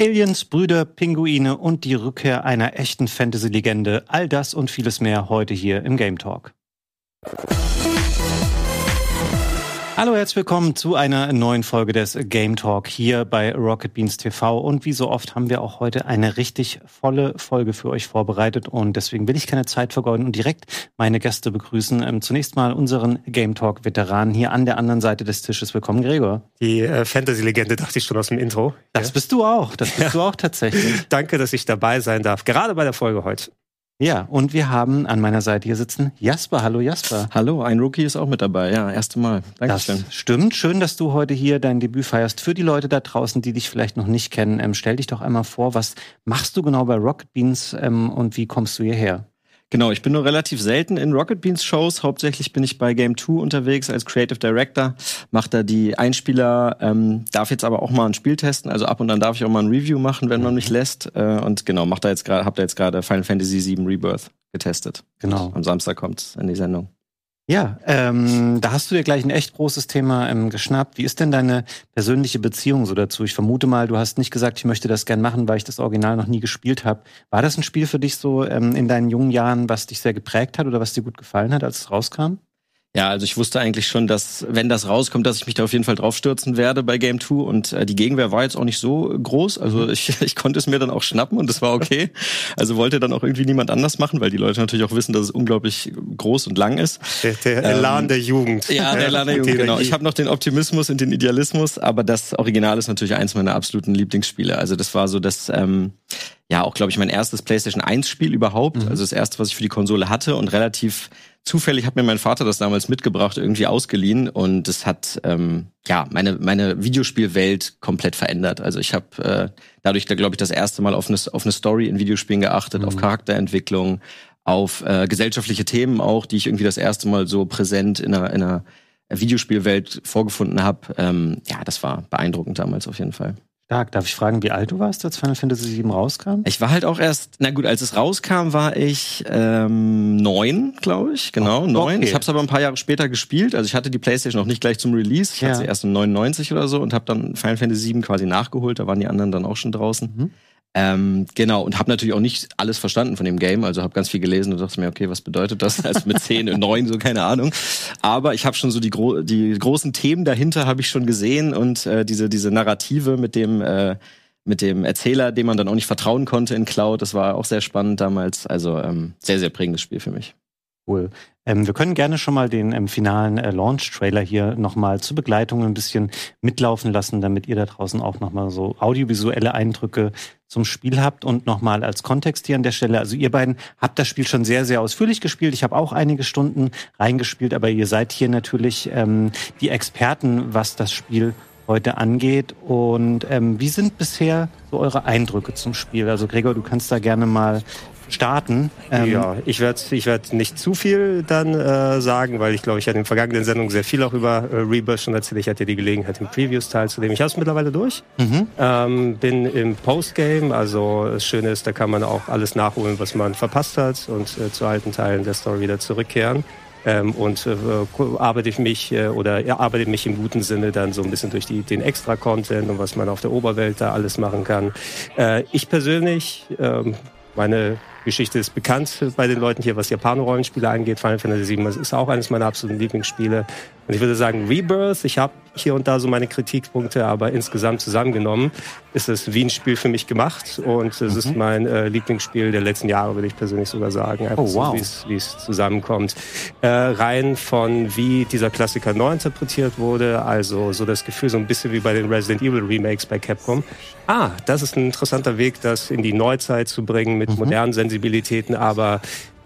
Aliens, Brüder, Pinguine und die Rückkehr einer echten Fantasy-Legende. All das und vieles mehr heute hier im Game Talk. Hallo, herzlich willkommen zu einer neuen Folge des Game Talk hier bei Rocket Beans TV. Und wie so oft haben wir auch heute eine richtig volle Folge für euch vorbereitet. Und deswegen will ich keine Zeit vergeuden und direkt meine Gäste begrüßen. Ähm, zunächst mal unseren Game Talk Veteranen hier an der anderen Seite des Tisches. Willkommen, Gregor. Die äh, Fantasy-Legende dachte ich schon aus dem Intro. Das ja. bist du auch. Das bist ja. du auch tatsächlich. Danke, dass ich dabei sein darf. Gerade bei der Folge heute. Ja, und wir haben an meiner Seite hier sitzen Jasper. Hallo Jasper. Hallo, ein Rookie ist auch mit dabei. Ja, erste Mal. Dankeschön. Das stimmt. Schön, dass du heute hier dein Debüt feierst. Für die Leute da draußen, die dich vielleicht noch nicht kennen, ähm, stell dich doch einmal vor, was machst du genau bei Rocket Beans ähm, und wie kommst du hierher? Genau, ich bin nur relativ selten in Rocket Beans Shows. Hauptsächlich bin ich bei Game 2 unterwegs als Creative Director, mache da die Einspieler, ähm, darf jetzt aber auch mal ein Spiel testen. Also ab und an darf ich auch mal ein Review machen, wenn man mich lässt. Äh, und genau, mach da jetzt gerade, hab da jetzt gerade Final Fantasy VII Rebirth getestet. Genau. Am Samstag kommt in die Sendung. Ja, ähm, da hast du dir gleich ein echt großes Thema ähm, geschnappt. Wie ist denn deine persönliche Beziehung so dazu? Ich vermute mal, du hast nicht gesagt, ich möchte das gern machen, weil ich das Original noch nie gespielt habe. War das ein Spiel für dich so ähm, in deinen jungen Jahren, was dich sehr geprägt hat oder was dir gut gefallen hat, als es rauskam? Ja, also ich wusste eigentlich schon, dass, wenn das rauskommt, dass ich mich da auf jeden Fall draufstürzen werde bei Game 2. Und äh, die Gegenwehr war jetzt auch nicht so groß. Also ich, ich konnte es mir dann auch schnappen und das war okay. Also wollte dann auch irgendwie niemand anders machen, weil die Leute natürlich auch wissen, dass es unglaublich groß und lang ist. Der, der ähm, Elan der Jugend. Ja, der Elan der Jugend, genau. Ich habe noch den Optimismus und den Idealismus, aber das Original ist natürlich eins meiner absoluten Lieblingsspiele. Also das war so das... Ähm, ja auch, glaube ich, mein erstes PlayStation 1 Spiel überhaupt. Mhm. Also das erste, was ich für die Konsole hatte und relativ zufällig hat mir mein Vater das damals mitgebracht, irgendwie ausgeliehen und es hat ähm, ja meine meine Videospielwelt komplett verändert. Also ich habe äh, dadurch, da glaube ich, das erste Mal auf eine auf eine Story in Videospielen geachtet, mhm. auf Charakterentwicklung, auf äh, gesellschaftliche Themen auch, die ich irgendwie das erste Mal so präsent in einer, in einer Videospielwelt vorgefunden habe. Ähm, ja, das war beeindruckend damals auf jeden Fall. Stark. Darf ich fragen, wie alt du warst, als Final Fantasy VII rauskam? Ich war halt auch erst, na gut, als es rauskam, war ich ähm, neun, glaube ich. Genau, oh, neun. Okay. Ich habe es aber ein paar Jahre später gespielt. Also ich hatte die PlayStation auch nicht gleich zum Release. Ich ja. hatte sie erst in 99 oder so und habe dann Final Fantasy VII quasi nachgeholt. Da waren die anderen dann auch schon draußen. Mhm. Ähm, genau, und habe natürlich auch nicht alles verstanden von dem Game, also habe ganz viel gelesen und dachte mir, okay, was bedeutet das? Also mit 10 und 9, so keine Ahnung. Aber ich habe schon so die, gro die großen Themen dahinter habe ich schon gesehen und äh, diese, diese Narrative mit dem, äh, mit dem Erzähler, dem man dann auch nicht vertrauen konnte in Cloud, das war auch sehr spannend damals. Also ähm, sehr, sehr prägendes Spiel für mich. Cool. Ähm, wir können gerne schon mal den ähm, finalen äh, Launch-Trailer hier nochmal zur Begleitung ein bisschen mitlaufen lassen, damit ihr da draußen auch nochmal so audiovisuelle Eindrücke zum Spiel habt und nochmal als Kontext hier an der Stelle. Also ihr beiden habt das Spiel schon sehr, sehr ausführlich gespielt. Ich habe auch einige Stunden reingespielt, aber ihr seid hier natürlich ähm, die Experten, was das Spiel heute angeht. Und ähm, wie sind bisher so eure Eindrücke zum Spiel? Also Gregor, du kannst da gerne mal starten. Ähm ja, ich werde ich werd nicht zu viel dann äh, sagen, weil ich glaube, ich hatte in den vergangenen Sendungen sehr viel auch über äh, Rebirth schon erzählt. Ich hatte die Gelegenheit im Previews teilzunehmen. Ich habe es mittlerweile durch. Mhm. Ähm, bin im Postgame, also das Schöne ist, da kann man auch alles nachholen, was man verpasst hat und äh, zu alten Teilen der Story wieder zurückkehren. Ähm, und äh, arbeite ich mich äh, oder ja, arbeite mich im guten Sinne dann so ein bisschen durch die, den Extra-Content und was man auf der Oberwelt da alles machen kann. Äh, ich persönlich, ähm, meine Geschichte ist bekannt bei den Leuten hier, was Japaner-Rollenspiele angeht. Final Fantasy VII ist auch eines meiner absoluten Lieblingsspiele. Und ich würde sagen, Rebirth, ich habe hier und da so meine Kritikpunkte, aber insgesamt zusammengenommen ist es wie ein Spiel für mich gemacht. Und es mhm. ist mein äh, Lieblingsspiel der letzten Jahre, würde ich persönlich sogar sagen. Einfach oh, wow. so, wie es zusammenkommt. Äh, rein von wie dieser Klassiker neu interpretiert wurde, also so das Gefühl, so ein bisschen wie bei den Resident Evil Remakes bei Capcom. Ah, das ist ein interessanter Weg, das in die Neuzeit zu bringen mit mhm. modernen Sensibilitäten, aber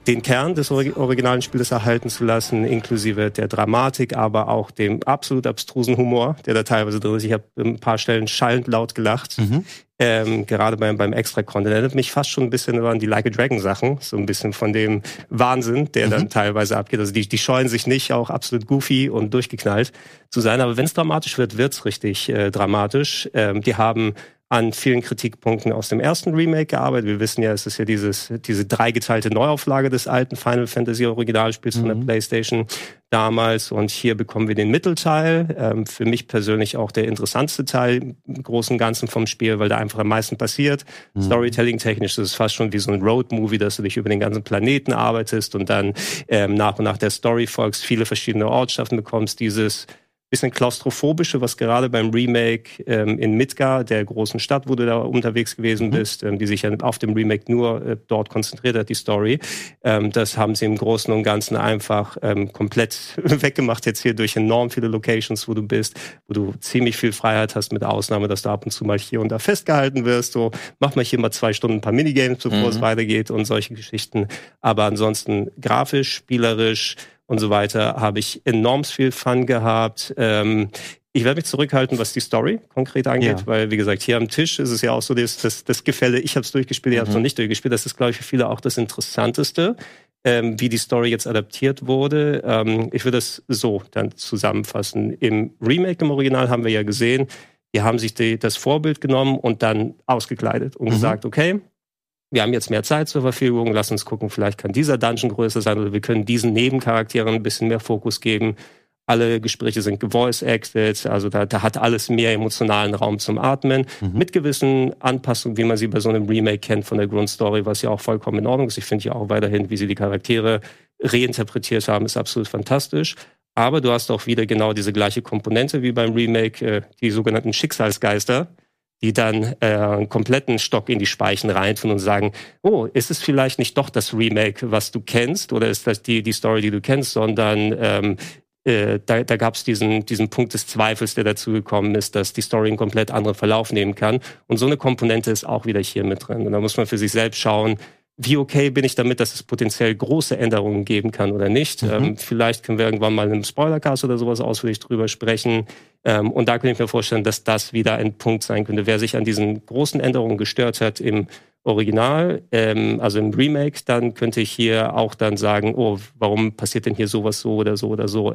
den Kern des originalen Spiels erhalten zu lassen, inklusive der Dramatik, aber auch dem absolut abstrusen Humor, der da teilweise drin ist. Ich habe ein paar Stellen schallend laut gelacht. Mhm. Ähm, gerade beim, beim Extra-Content. Erinnert mich fast schon ein bisschen an die Like a Dragon-Sachen. So ein bisschen von dem Wahnsinn, der mhm. dann teilweise abgeht. Also die, die scheuen sich nicht, auch absolut goofy und durchgeknallt zu sein. Aber wenn es dramatisch wird, wird's richtig äh, dramatisch. Ähm, die haben an vielen Kritikpunkten aus dem ersten Remake gearbeitet. Wir wissen ja, es ist ja dieses, diese dreigeteilte Neuauflage des alten Final Fantasy Originalspiels mhm. von der mhm. PlayStation damals. Und hier bekommen wir den Mittelteil. Ähm, für mich persönlich auch der interessantste Teil im Großen und Ganzen vom Spiel, weil da einfach am meisten passiert. Mhm. Storytelling-technisch ist es fast schon wie so ein Road-Movie, dass du dich über den ganzen Planeten arbeitest und dann ähm, nach und nach der Story folgst, viele verschiedene Ortschaften bekommst, dieses bisschen klaustrophobische, was gerade beim Remake ähm, in Midgar, der großen Stadt, wo du da unterwegs gewesen mhm. bist, ähm, die sich ja auf dem Remake nur äh, dort konzentriert hat, die Story. Ähm, das haben sie im Großen und Ganzen einfach ähm, komplett weggemacht jetzt hier durch enorm viele Locations, wo du bist, wo du ziemlich viel Freiheit hast, mit Ausnahme, dass du ab und zu mal hier und da festgehalten wirst. So, mach mal hier mal zwei Stunden ein paar Minigames, bevor mhm. es weitergeht und solche Geschichten. Aber ansonsten grafisch, spielerisch, und so weiter, habe ich enorm viel Fun gehabt. Ähm, ich werde mich zurückhalten, was die Story konkret angeht, ja. weil, wie gesagt, hier am Tisch ist es ja auch so das, das, das Gefälle, ich habe es durchgespielt, ihr mhm. habt es noch nicht durchgespielt. Das ist, glaube ich, für viele auch das Interessanteste, ähm, wie die Story jetzt adaptiert wurde. Ähm, ich würde es so dann zusammenfassen. Im Remake, im Original, haben wir ja gesehen, die haben sich die, das Vorbild genommen und dann ausgekleidet und mhm. gesagt, okay, wir haben jetzt mehr Zeit zur Verfügung, lass uns gucken, vielleicht kann dieser Dungeon größer sein oder wir können diesen Nebencharakteren ein bisschen mehr Fokus geben. Alle Gespräche sind gevoice-acted, also da, da hat alles mehr emotionalen Raum zum Atmen, mhm. mit gewissen Anpassungen, wie man sie bei so einem Remake kennt von der Grundstory, was ja auch vollkommen in Ordnung ist. Ich finde ja auch weiterhin, wie sie die Charaktere reinterpretiert haben, ist absolut fantastisch. Aber du hast auch wieder genau diese gleiche Komponente wie beim Remake, äh, die sogenannten Schicksalsgeister, die dann äh, einen kompletten Stock in die Speichen reintun und sagen, oh, ist es vielleicht nicht doch das Remake, was du kennst, oder ist das die, die Story, die du kennst, sondern ähm, äh, da, da gab es diesen, diesen Punkt des Zweifels, der dazu gekommen ist, dass die Story einen komplett anderen Verlauf nehmen kann. Und so eine Komponente ist auch wieder hier mit drin. Und da muss man für sich selbst schauen, wie okay bin ich damit, dass es potenziell große Änderungen geben kann oder nicht. Mhm. Ähm, vielleicht können wir irgendwann mal in einem Spoilercast oder sowas ausführlich drüber sprechen. Ähm, und da könnte ich mir vorstellen, dass das wieder ein Punkt sein könnte. Wer sich an diesen großen Änderungen gestört hat im Original, ähm, also im Remake, dann könnte ich hier auch dann sagen, oh, warum passiert denn hier sowas so oder so oder so.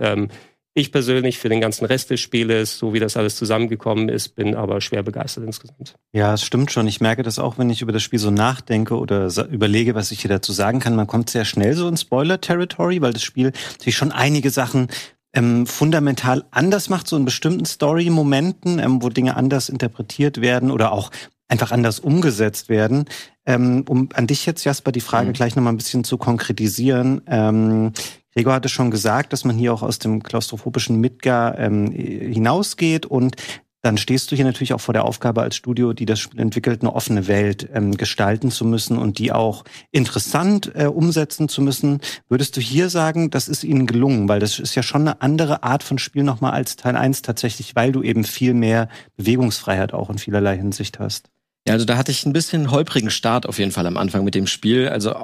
Ich persönlich für den ganzen Rest des Spieles, so wie das alles zusammengekommen ist, bin aber schwer begeistert insgesamt. Ja, es stimmt schon. Ich merke das auch, wenn ich über das Spiel so nachdenke oder überlege, was ich hier dazu sagen kann. Man kommt sehr schnell so in Spoiler-Territory, weil das Spiel natürlich schon einige Sachen ähm, fundamental anders macht, so in bestimmten Story-Momenten, ähm, wo Dinge anders interpretiert werden oder auch einfach anders umgesetzt werden. Ähm, um an dich jetzt, Jasper, die Frage mhm. gleich nochmal ein bisschen zu konkretisieren. Ähm, Gregor hatte schon gesagt, dass man hier auch aus dem klaustrophobischen Midgar ähm, hinausgeht und dann stehst du hier natürlich auch vor der Aufgabe als Studio, die das Spiel entwickelt, eine offene Welt ähm, gestalten zu müssen und die auch interessant äh, umsetzen zu müssen. Würdest du hier sagen, das ist ihnen gelungen? Weil das ist ja schon eine andere Art von Spiel nochmal als Teil 1 tatsächlich, weil du eben viel mehr Bewegungsfreiheit auch in vielerlei Hinsicht hast. Ja, also da hatte ich ein bisschen holprigen Start auf jeden Fall am Anfang mit dem Spiel. Also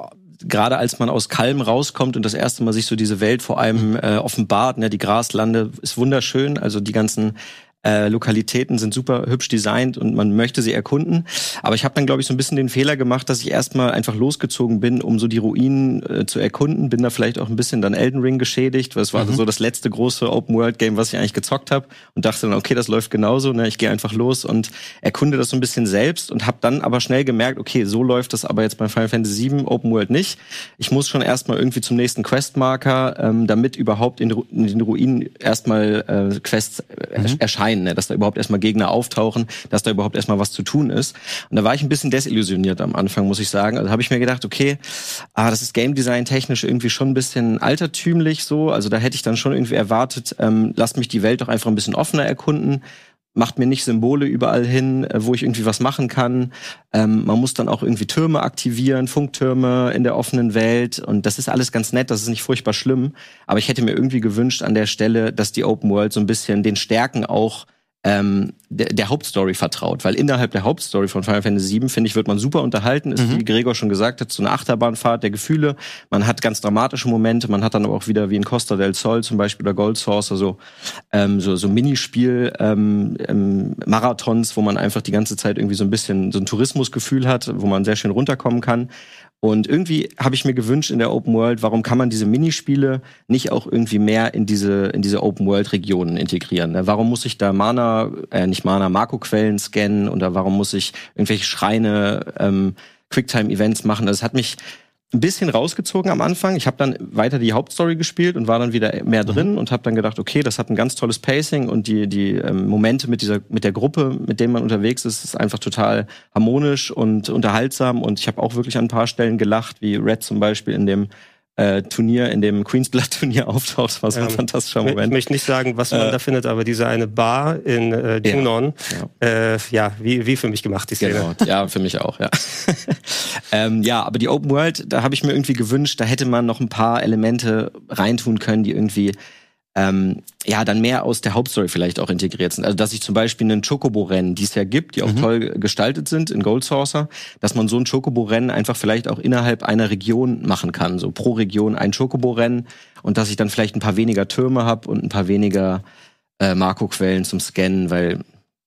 gerade als man aus Kalm rauskommt und das erste Mal sich so diese Welt vor allem äh, offenbart, ne, die Graslande ist wunderschön, also die ganzen äh, Lokalitäten sind super hübsch designt und man möchte sie erkunden. Aber ich habe dann, glaube ich, so ein bisschen den Fehler gemacht, dass ich erstmal einfach losgezogen bin, um so die Ruinen äh, zu erkunden. Bin da vielleicht auch ein bisschen dann Elden Ring geschädigt, weil es war mhm. so das letzte große Open-World-Game, was ich eigentlich gezockt habe. Und dachte dann, okay, das läuft genauso. Ne? Ich gehe einfach los und erkunde das so ein bisschen selbst und habe dann aber schnell gemerkt, okay, so läuft das aber jetzt bei Final Fantasy VII Open World nicht. Ich muss schon erstmal irgendwie zum nächsten Questmarker, ähm, damit überhaupt in, in den Ruinen erstmal äh, Quests äh, mhm. erscheinen sein, ne? dass da überhaupt erstmal Gegner auftauchen, dass da überhaupt erstmal was zu tun ist. Und da war ich ein bisschen desillusioniert am Anfang, muss ich sagen. Also habe ich mir gedacht, okay, ah, das ist Game Design technisch irgendwie schon ein bisschen altertümlich so. Also da hätte ich dann schon irgendwie erwartet, ähm, lasst mich die Welt doch einfach ein bisschen offener erkunden macht mir nicht Symbole überall hin, äh, wo ich irgendwie was machen kann. Ähm, man muss dann auch irgendwie Türme aktivieren, Funktürme in der offenen Welt. Und das ist alles ganz nett, das ist nicht furchtbar schlimm. Aber ich hätte mir irgendwie gewünscht an der Stelle, dass die Open World so ein bisschen den Stärken auch ähm, der, der Hauptstory vertraut. Weil innerhalb der Hauptstory von Final Fantasy VII, finde ich, wird man super unterhalten. Ist, mhm. wie Gregor schon gesagt hat, so eine Achterbahnfahrt der Gefühle. Man hat ganz dramatische Momente. Man hat dann aber auch wieder wie in Costa del Sol zum Beispiel oder Gold Source, also ähm, so, so Minispiel ähm, ähm, Marathons, wo man einfach die ganze Zeit irgendwie so ein bisschen so ein Tourismusgefühl hat, wo man sehr schön runterkommen kann. Und irgendwie habe ich mir gewünscht in der Open World, warum kann man diese Minispiele nicht auch irgendwie mehr in diese, in diese Open World Regionen integrieren? Ne? Warum muss ich da Mana, äh, nicht Mana, Marco-Quellen scannen oder warum muss ich irgendwelche Schreine, ähm, Quicktime-Events machen? Das hat mich ein bisschen rausgezogen am Anfang. Ich habe dann weiter die Hauptstory gespielt und war dann wieder mehr drin mhm. und habe dann gedacht, okay, das hat ein ganz tolles Pacing und die die ähm, Momente mit dieser mit der Gruppe, mit dem man unterwegs ist, ist einfach total harmonisch und unterhaltsam und ich habe auch wirklich an ein paar Stellen gelacht, wie Red zum Beispiel in dem äh, Turnier, in dem Queens Blood Turnier auftaucht. War so ein ähm, fantastischer Moment. Ich möchte nicht sagen, was man äh, da findet, aber diese eine Bar in äh, Junon, ja, ja. Äh, ja wie, wie für mich gemacht, die Szene. Genau, ja, für mich auch, ja. ähm, ja, aber die Open World, da habe ich mir irgendwie gewünscht, da hätte man noch ein paar Elemente reintun können, die irgendwie ähm, ja dann mehr aus der Hauptstory vielleicht auch integriert sind. Also dass ich zum Beispiel einen Chocobo-Rennen, die es ja gibt, die auch mhm. toll gestaltet sind in Gold Saucer, dass man so ein Chocobo-Rennen einfach vielleicht auch innerhalb einer Region machen kann, so pro Region ein Chocobo-Rennen und dass ich dann vielleicht ein paar weniger Türme habe und ein paar weniger äh, Marco-Quellen zum Scannen, weil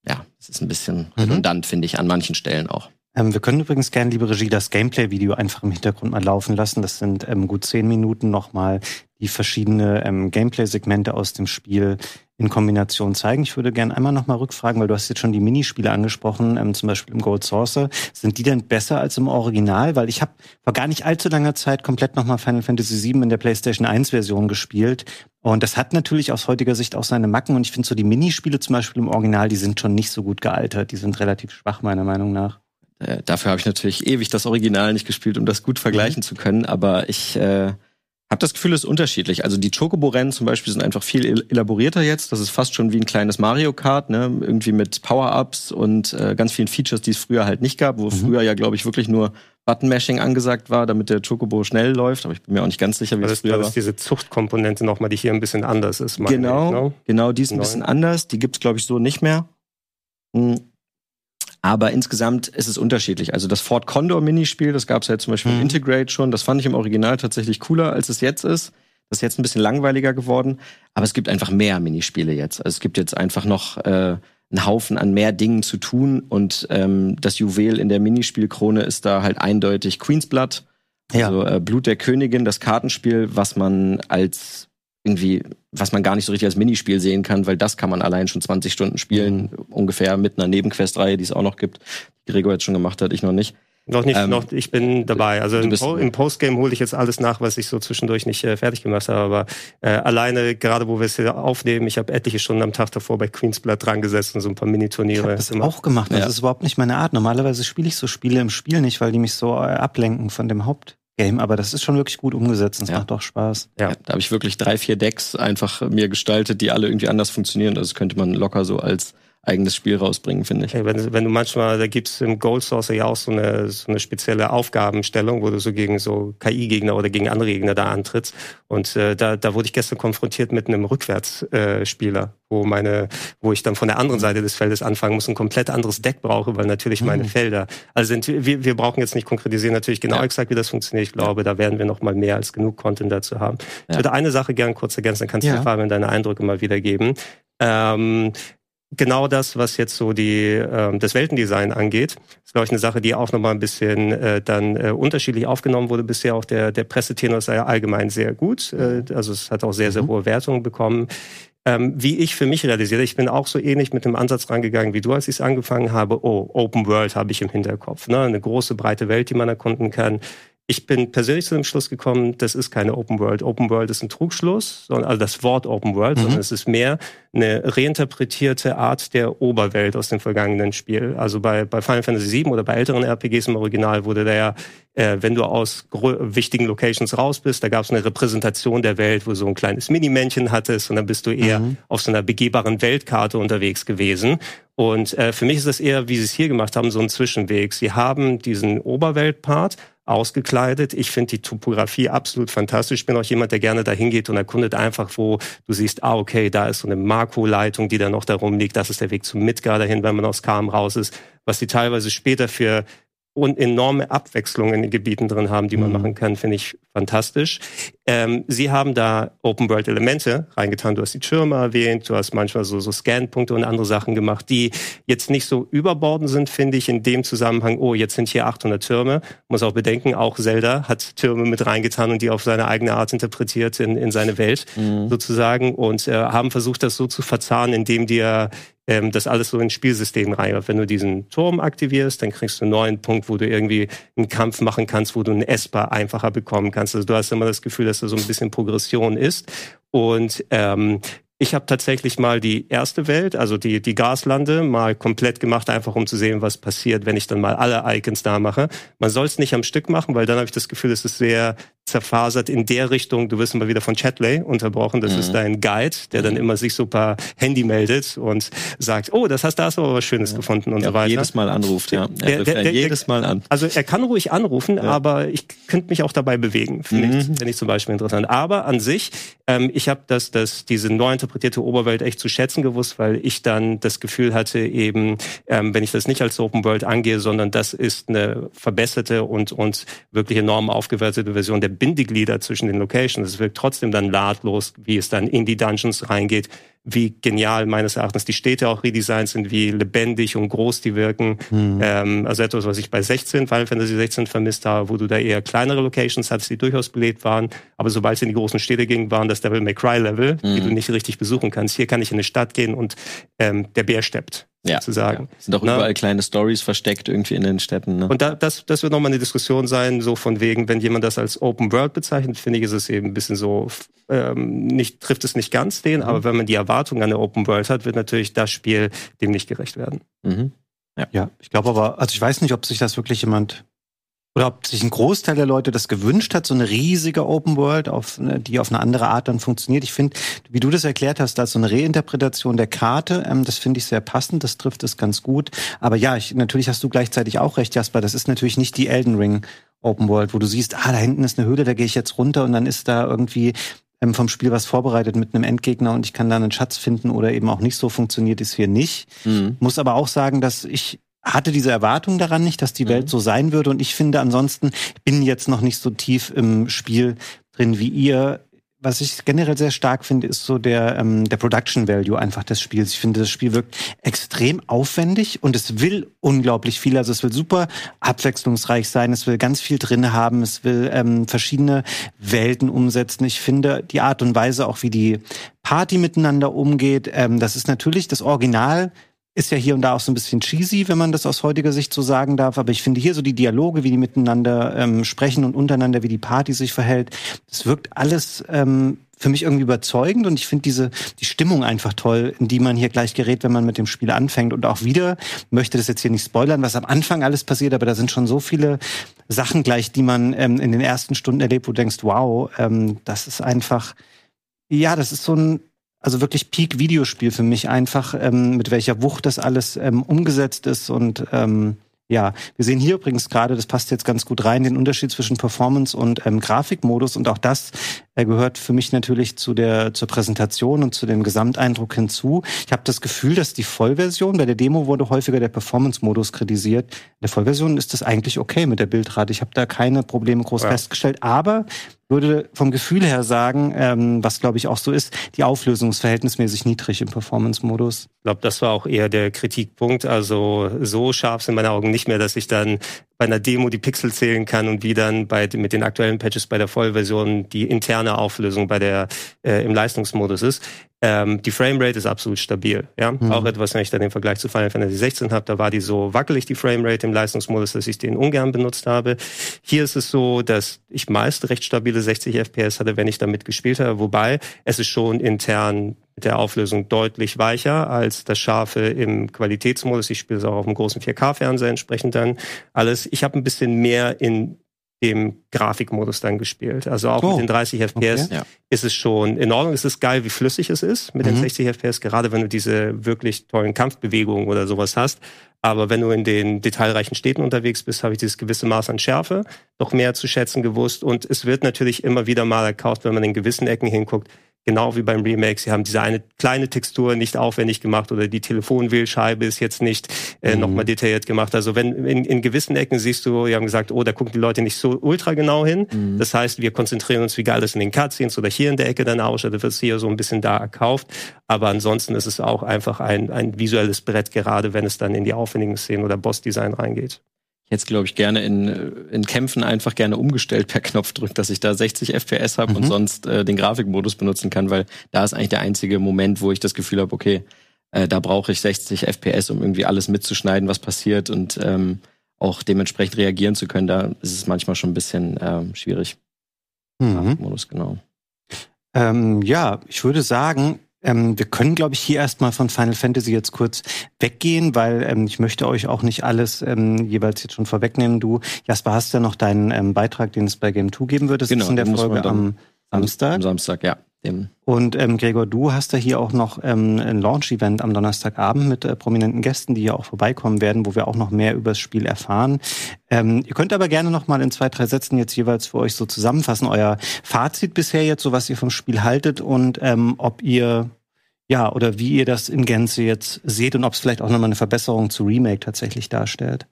ja, es ist ein bisschen mhm. redundant, finde ich, an manchen Stellen auch. Ähm, wir können übrigens gerne, liebe Regie, das Gameplay-Video einfach im Hintergrund mal laufen lassen. Das sind ähm, gut zehn Minuten nochmal die verschiedene ähm, Gameplay-Segmente aus dem Spiel in Kombination zeigen. Ich würde gerne einmal nochmal rückfragen, weil du hast jetzt schon die Minispiele angesprochen, ähm, zum Beispiel im Gold Saucer. Sind die denn besser als im Original? Weil ich habe vor gar nicht allzu langer Zeit komplett nochmal Final Fantasy VII in der PlayStation 1 Version gespielt. Und das hat natürlich aus heutiger Sicht auch seine Macken. Und ich finde so die Minispiele zum Beispiel im Original, die sind schon nicht so gut gealtert. Die sind relativ schwach, meiner Meinung nach. Äh, dafür habe ich natürlich ewig das Original nicht gespielt, um das gut vergleichen mhm. zu können. Aber ich äh, habe das Gefühl, es ist unterschiedlich. Also die Chocobo-Rennen zum Beispiel sind einfach viel elaborierter jetzt. Das ist fast schon wie ein kleines Mario Kart, ne? Irgendwie mit Power-Ups und äh, ganz vielen Features, die es früher halt nicht gab, wo mhm. früher ja, glaube ich, wirklich nur Button-Mashing angesagt war, damit der Chocobo schnell läuft. Aber ich bin mir auch nicht ganz sicher, wie das, es früher war. Das ist diese Zuchtkomponente nochmal, die hier ein bisschen anders ist. Genau, ich, ne? genau, die ist ein bisschen anders. Die gibt's glaube ich, so nicht mehr. Aber insgesamt ist es unterschiedlich. Also das Ford Condor Minispiel, das gab es ja zum Beispiel mhm. Integrate schon. Das fand ich im Original tatsächlich cooler, als es jetzt ist. Das ist jetzt ein bisschen langweiliger geworden. Aber es gibt einfach mehr Minispiele jetzt. Also es gibt jetzt einfach noch äh, einen Haufen an mehr Dingen zu tun. Und ähm, das Juwel in der Minispielkrone ist da halt eindeutig Queen's Blood. Ja. Also äh, Blut der Königin, das Kartenspiel, was man als irgendwie, was man gar nicht so richtig als Minispiel sehen kann, weil das kann man allein schon 20 Stunden spielen, mhm. ungefähr mit einer Nebenquestreihe, die es auch noch gibt, die Gregor jetzt schon gemacht hat, ich noch nicht. Noch nicht, ähm, noch, ich bin dabei. Also im, po im, Postgame hole ich jetzt alles nach, was ich so zwischendurch nicht äh, fertig gemacht habe. Aber äh, alleine, gerade wo wir es hier aufnehmen, ich habe etliche Stunden am Tag davor bei Queen's Blood dran gesessen, so ein paar Mini-Turniere. Ich habe das gemacht. auch gemacht. Das ja. ist überhaupt nicht meine Art. Normalerweise spiele ich so Spiele im Spiel nicht, weil die mich so äh, ablenken von dem Haupt. Game, aber das ist schon wirklich gut umgesetzt und es ja. macht auch Spaß. Ja, da habe ich wirklich drei, vier Decks einfach mir gestaltet, die alle irgendwie anders funktionieren. Also das könnte man locker so als eigenes Spiel rausbringen, finde ich. Wenn, wenn, du manchmal, da gibt's im Gold Source ja auch so eine, so eine spezielle Aufgabenstellung, wo du so gegen so KI-Gegner oder gegen andere Gegner da antrittst. Und äh, da, da wurde ich gestern konfrontiert mit einem Rückwärtsspieler, äh, wo meine, wo ich dann von der anderen Seite des Feldes anfangen muss, ein komplett anderes Deck brauche, weil natürlich meine mhm. Felder, also sind, wir, wir brauchen jetzt nicht konkretisieren natürlich genau ja. exakt, wie das funktioniert. Ich glaube, da werden wir noch mal mehr als genug Content dazu haben. Ja. Ich würde eine Sache gern kurz ergänzen, dann kannst du ja. Fabian deine Eindrücke mal wiedergeben. Ähm, genau das, was jetzt so die äh, das Weltendesign angeht, ist glaube ich eine Sache, die auch noch mal ein bisschen äh, dann äh, unterschiedlich aufgenommen wurde. Bisher auch der der Pressetenor ist allgemein sehr gut, äh, also es hat auch sehr sehr mhm. hohe Wertungen bekommen. Ähm, wie ich für mich realisiere, ich bin auch so ähnlich mit dem Ansatz rangegangen wie du, als ich es angefangen habe. Oh, Open World habe ich im Hinterkopf, ne? eine große breite Welt, die man erkunden kann ich bin persönlich zu dem Schluss gekommen, das ist keine Open World. Open World ist ein Trugschluss, sondern also das Wort Open World, mhm. sondern es ist mehr eine reinterpretierte Art der Oberwelt aus dem vergangenen Spiel. Also bei, bei Final Fantasy VII oder bei älteren RPGs im Original wurde da ja, äh, wenn du aus wichtigen Locations raus bist, da gab es eine Repräsentation der Welt, wo du so ein kleines Minimännchen hattest und dann bist du eher mhm. auf so einer begehbaren Weltkarte unterwegs gewesen. Und äh, für mich ist das eher, wie sie es hier gemacht haben, so ein Zwischenweg. Sie haben diesen Oberweltpart, ausgekleidet. Ich finde die Topografie absolut fantastisch. Ich bin auch jemand, der gerne dahin geht und erkundet einfach, wo du siehst, ah, okay, da ist so eine Makroleitung, die da noch darum liegt. Das ist der Weg zum Midgar dahin, wenn man aus Kam raus ist. Was die teilweise später für und enorme Abwechslung in den Gebieten drin haben, die man mhm. machen kann, finde ich fantastisch. Ähm, sie haben da Open-World-Elemente reingetan. Du hast die Türme erwähnt, du hast manchmal so, so Scan-Punkte und andere Sachen gemacht, die jetzt nicht so überbordend sind, finde ich, in dem Zusammenhang, oh, jetzt sind hier 800 Türme. Muss auch bedenken, auch Zelda hat Türme mit reingetan und die auf seine eigene Art interpretiert in, in seine Welt mhm. sozusagen und äh, haben versucht, das so zu verzahnen, indem dir ähm, das alles so ins Spielsystem rein. Wenn du diesen Turm aktivierst, dann kriegst du einen neuen Punkt, wo du irgendwie einen Kampf machen kannst, wo du einen Esper einfacher bekommen kannst. Also du hast immer das Gefühl, dass da so ein bisschen Progression ist. Und ähm, ich habe tatsächlich mal die erste Welt, also die, die Gaslande, mal komplett gemacht, einfach um zu sehen, was passiert, wenn ich dann mal alle Icons da mache. Man soll es nicht am Stück machen, weil dann habe ich das Gefühl, es ist sehr zerfasert in der Richtung. Du wirst immer wieder von Chatley unterbrochen. Das mhm. ist dein Guide, der dann mhm. immer sich so per Handy meldet und sagt, oh, das hast, da hast du aber was Schönes ja. gefunden und ja, so weiter. jedes Mal anruft, ja. Er der, der, der, jedes Mal an. Also er kann ruhig anrufen, ja. aber ich könnte mich auch dabei bewegen. Finde mhm. ich, find ich zum Beispiel interessant. Aber an sich, ähm, ich habe das, das, diese neu interpretierte Oberwelt echt zu schätzen gewusst, weil ich dann das Gefühl hatte, eben, ähm, wenn ich das nicht als Open World angehe, sondern das ist eine verbesserte und, und wirklich enorm aufgewertete Version der Bindeglieder zwischen den Locations. Es wirkt trotzdem dann nahtlos, wie es dann in die Dungeons reingeht, wie genial meines Erachtens die Städte auch redesigned sind, wie lebendig und groß die wirken. Mhm. Ähm, also etwas, was ich bei 16, Final Fantasy 16 vermisst habe, wo du da eher kleinere Locations hattest, die durchaus belebt waren. Aber sobald es in die großen Städte ging, waren das Devil May Cry Level, mhm. die du nicht richtig besuchen kannst. Hier kann ich in eine Stadt gehen und ähm, der Bär steppt ja, sozusagen. Ja. Sind auch Na? überall kleine Stories versteckt irgendwie in den Städten. Ne? Und da, das, das wird nochmal eine Diskussion sein, so von wegen, wenn jemand das als Open World bezeichnet, finde ich, ist es eben ein bisschen so, ähm, nicht, trifft es nicht ganz den, mhm. aber wenn man die Erwartung an eine Open World hat, wird natürlich das Spiel dem nicht gerecht werden. Mhm. Ja. ja, ich glaube aber, also ich weiß nicht, ob sich das wirklich jemand oder ob sich ein Großteil der Leute das gewünscht hat, so eine riesige Open World, auf, ne, die auf eine andere Art dann funktioniert. Ich finde, wie du das erklärt hast, da ist so eine Reinterpretation der Karte, ähm, das finde ich sehr passend, das trifft es ganz gut. Aber ja, ich, natürlich hast du gleichzeitig auch recht, Jasper, das ist natürlich nicht die Elden Ring Open World, wo du siehst, ah, da hinten ist eine Höhle, da gehe ich jetzt runter und dann ist da irgendwie ähm, vom Spiel was vorbereitet mit einem Endgegner und ich kann da einen Schatz finden oder eben auch nicht so funktioniert es hier nicht. Mhm. Muss aber auch sagen, dass ich hatte diese Erwartung daran nicht, dass die mhm. Welt so sein würde. Und ich finde ansonsten, bin jetzt noch nicht so tief im Spiel drin wie ihr. Was ich generell sehr stark finde, ist so der, ähm, der Production Value einfach des Spiels. Ich finde, das Spiel wirkt extrem aufwendig und es will unglaublich viel. Also es will super abwechslungsreich sein, es will ganz viel drin haben, es will ähm, verschiedene Welten umsetzen. Ich finde die Art und Weise, auch wie die Party miteinander umgeht, ähm, das ist natürlich das Original ist ja hier und da auch so ein bisschen cheesy, wenn man das aus heutiger Sicht so sagen darf. Aber ich finde hier so die Dialoge, wie die miteinander ähm, sprechen und untereinander, wie die Party sich verhält, das wirkt alles ähm, für mich irgendwie überzeugend und ich finde diese die Stimmung einfach toll, in die man hier gleich gerät, wenn man mit dem Spiel anfängt und auch wieder möchte das jetzt hier nicht spoilern, was am Anfang alles passiert, aber da sind schon so viele Sachen gleich, die man ähm, in den ersten Stunden erlebt, wo du denkst, wow, ähm, das ist einfach ja, das ist so ein also wirklich Peak-Videospiel für mich einfach, ähm, mit welcher Wucht das alles ähm, umgesetzt ist und ähm, ja, wir sehen hier übrigens gerade, das passt jetzt ganz gut rein, den Unterschied zwischen Performance und ähm, Grafikmodus und auch das äh, gehört für mich natürlich zu der zur Präsentation und zu dem Gesamteindruck hinzu. Ich habe das Gefühl, dass die Vollversion, bei der Demo wurde häufiger der Performance-Modus kritisiert. In der Vollversion ist das eigentlich okay mit der Bildrate. Ich habe da keine Probleme groß ja. festgestellt, aber würde vom Gefühl her sagen, ähm, was glaube ich auch so ist, die Auflösung ist verhältnismäßig niedrig im Performance-Modus. Ich glaube, das war auch eher der Kritikpunkt. Also so scharf sind meine Augen nicht mehr, dass ich dann bei einer Demo die Pixel zählen kann und wie dann bei, mit den aktuellen Patches bei der Vollversion die interne Auflösung bei der äh, im Leistungsmodus ist. Ähm, die Framerate ist absolut stabil. Ja? Mhm. Auch etwas, wenn ich dann den Vergleich zu Final Fantasy 16 habe, da war die so wackelig, die Framerate im Leistungsmodus, dass ich den ungern benutzt habe. Hier ist es so, dass ich meist recht stabile 60 FPS hatte, wenn ich damit gespielt habe, wobei es ist schon intern mit der Auflösung deutlich weicher als das Scharfe im Qualitätsmodus. Ich spiele es auch auf einem großen 4K-Fernseher entsprechend dann alles. Ich habe ein bisschen mehr in dem Grafikmodus dann gespielt. Also auch oh. mit den 30 FPS okay. ist es schon in Ordnung. Es ist geil, wie flüssig es ist mit mhm. den 60 FPS, gerade wenn du diese wirklich tollen Kampfbewegungen oder sowas hast. Aber wenn du in den detailreichen Städten unterwegs bist, habe ich dieses gewisse Maß an Schärfe doch mehr zu schätzen gewusst. Und es wird natürlich immer wieder mal erkauft, wenn man in gewissen Ecken hinguckt, genau wie beim Remake. Sie haben diese eine kleine Textur nicht aufwendig gemacht oder die Telefonwählscheibe ist jetzt nicht äh, mhm. nochmal detailliert gemacht. Also wenn in, in gewissen Ecken siehst du, wir haben gesagt, oh, da gucken die Leute nicht so ultra genau hin. Mhm. Das heißt, wir konzentrieren uns, wie geil das in den Cutscenes oder hier in der Ecke dann ausschaut. Da wird es hier so ein bisschen da erkauft. Aber ansonsten ist es auch einfach ein, ein visuelles Brett, gerade wenn es dann in die aufwendigen Szenen oder Bossdesign reingeht. Ich hätte glaube ich, gerne in, in Kämpfen einfach gerne umgestellt per Knopfdruck, dass ich da 60 FPS habe mhm. und sonst äh, den Grafikmodus benutzen kann, weil da ist eigentlich der einzige Moment, wo ich das Gefühl habe, okay, äh, da brauche ich 60 FPS, um irgendwie alles mitzuschneiden, was passiert und ähm, auch dementsprechend reagieren zu können. Da ist es manchmal schon ein bisschen ähm, schwierig. Mhm. Modus, genau. Ähm, ja, ich würde sagen, ähm, wir können, glaube ich, hier erstmal von Final Fantasy jetzt kurz weggehen, weil ähm, ich möchte euch auch nicht alles ähm, jeweils jetzt schon vorwegnehmen. Du, Jasper, hast ja noch deinen ähm, Beitrag, den es bei Game 2 geben wird. Das genau, ist in der Folge am Samstag. Am Samstag, ja. Dem. Und ähm, Gregor, du hast ja hier auch noch ähm, ein Launch-Event am Donnerstagabend mit äh, prominenten Gästen, die ja auch vorbeikommen werden, wo wir auch noch mehr über das Spiel erfahren. Ähm, ihr könnt aber gerne noch mal in zwei, drei Sätzen jetzt jeweils für euch so zusammenfassen, euer Fazit bisher jetzt, so was ihr vom Spiel haltet und ähm, ob ihr ja, oder wie ihr das in Gänze jetzt seht und ob es vielleicht auch nochmal eine Verbesserung zu Remake tatsächlich darstellt.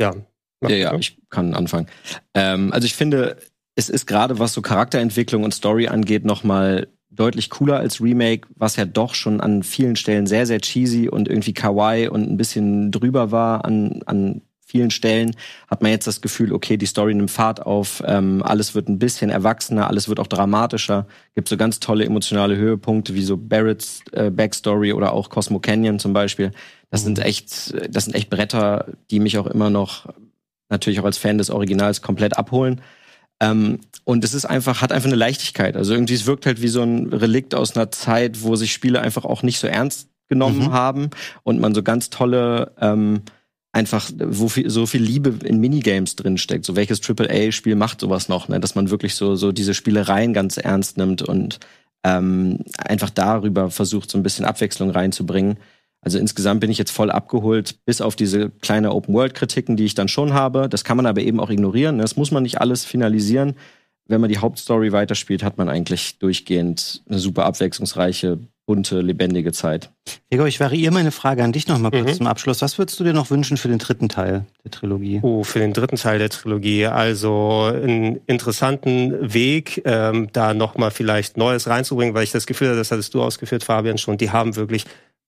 Ja. Ja, ja, ich kann anfangen. Ähm, also ich finde, es ist gerade was so Charakterentwicklung und Story angeht nochmal deutlich cooler als Remake, was ja doch schon an vielen Stellen sehr, sehr cheesy und irgendwie kawaii und ein bisschen drüber war an, an vielen Stellen hat man jetzt das Gefühl, okay, die Story nimmt Fahrt auf, ähm, alles wird ein bisschen erwachsener, alles wird auch dramatischer. Gibt so ganz tolle emotionale Höhepunkte wie so Barretts äh, Backstory oder auch Cosmo Canyon zum Beispiel. Das sind mhm. echt, das sind echt Bretter, die mich auch immer noch natürlich auch als Fan des Originals komplett abholen. Ähm, und es ist einfach, hat einfach eine Leichtigkeit. Also irgendwie, es wirkt halt wie so ein Relikt aus einer Zeit, wo sich Spiele einfach auch nicht so ernst genommen mhm. haben und man so ganz tolle ähm, einfach, wo viel, so viel Liebe in Minigames drinsteckt. So welches AAA-Spiel macht sowas noch, ne? dass man wirklich so, so diese Spielereien ganz ernst nimmt und ähm, einfach darüber versucht, so ein bisschen Abwechslung reinzubringen. Also insgesamt bin ich jetzt voll abgeholt, bis auf diese kleine Open-World-Kritiken, die ich dann schon habe. Das kann man aber eben auch ignorieren. Ne? Das muss man nicht alles finalisieren. Wenn man die Hauptstory weiterspielt, hat man eigentlich durchgehend eine super abwechslungsreiche bunte, lebendige Zeit. Gregor, ich variiere meine Frage an dich noch mal kurz mhm. zum Abschluss. Was würdest du dir noch wünschen für den dritten Teil der Trilogie? Oh, für den dritten Teil der Trilogie. Also einen interessanten Weg, ähm, da noch mal vielleicht Neues reinzubringen, weil ich das Gefühl habe, das hattest du ausgeführt, Fabian, schon, die haben wirklich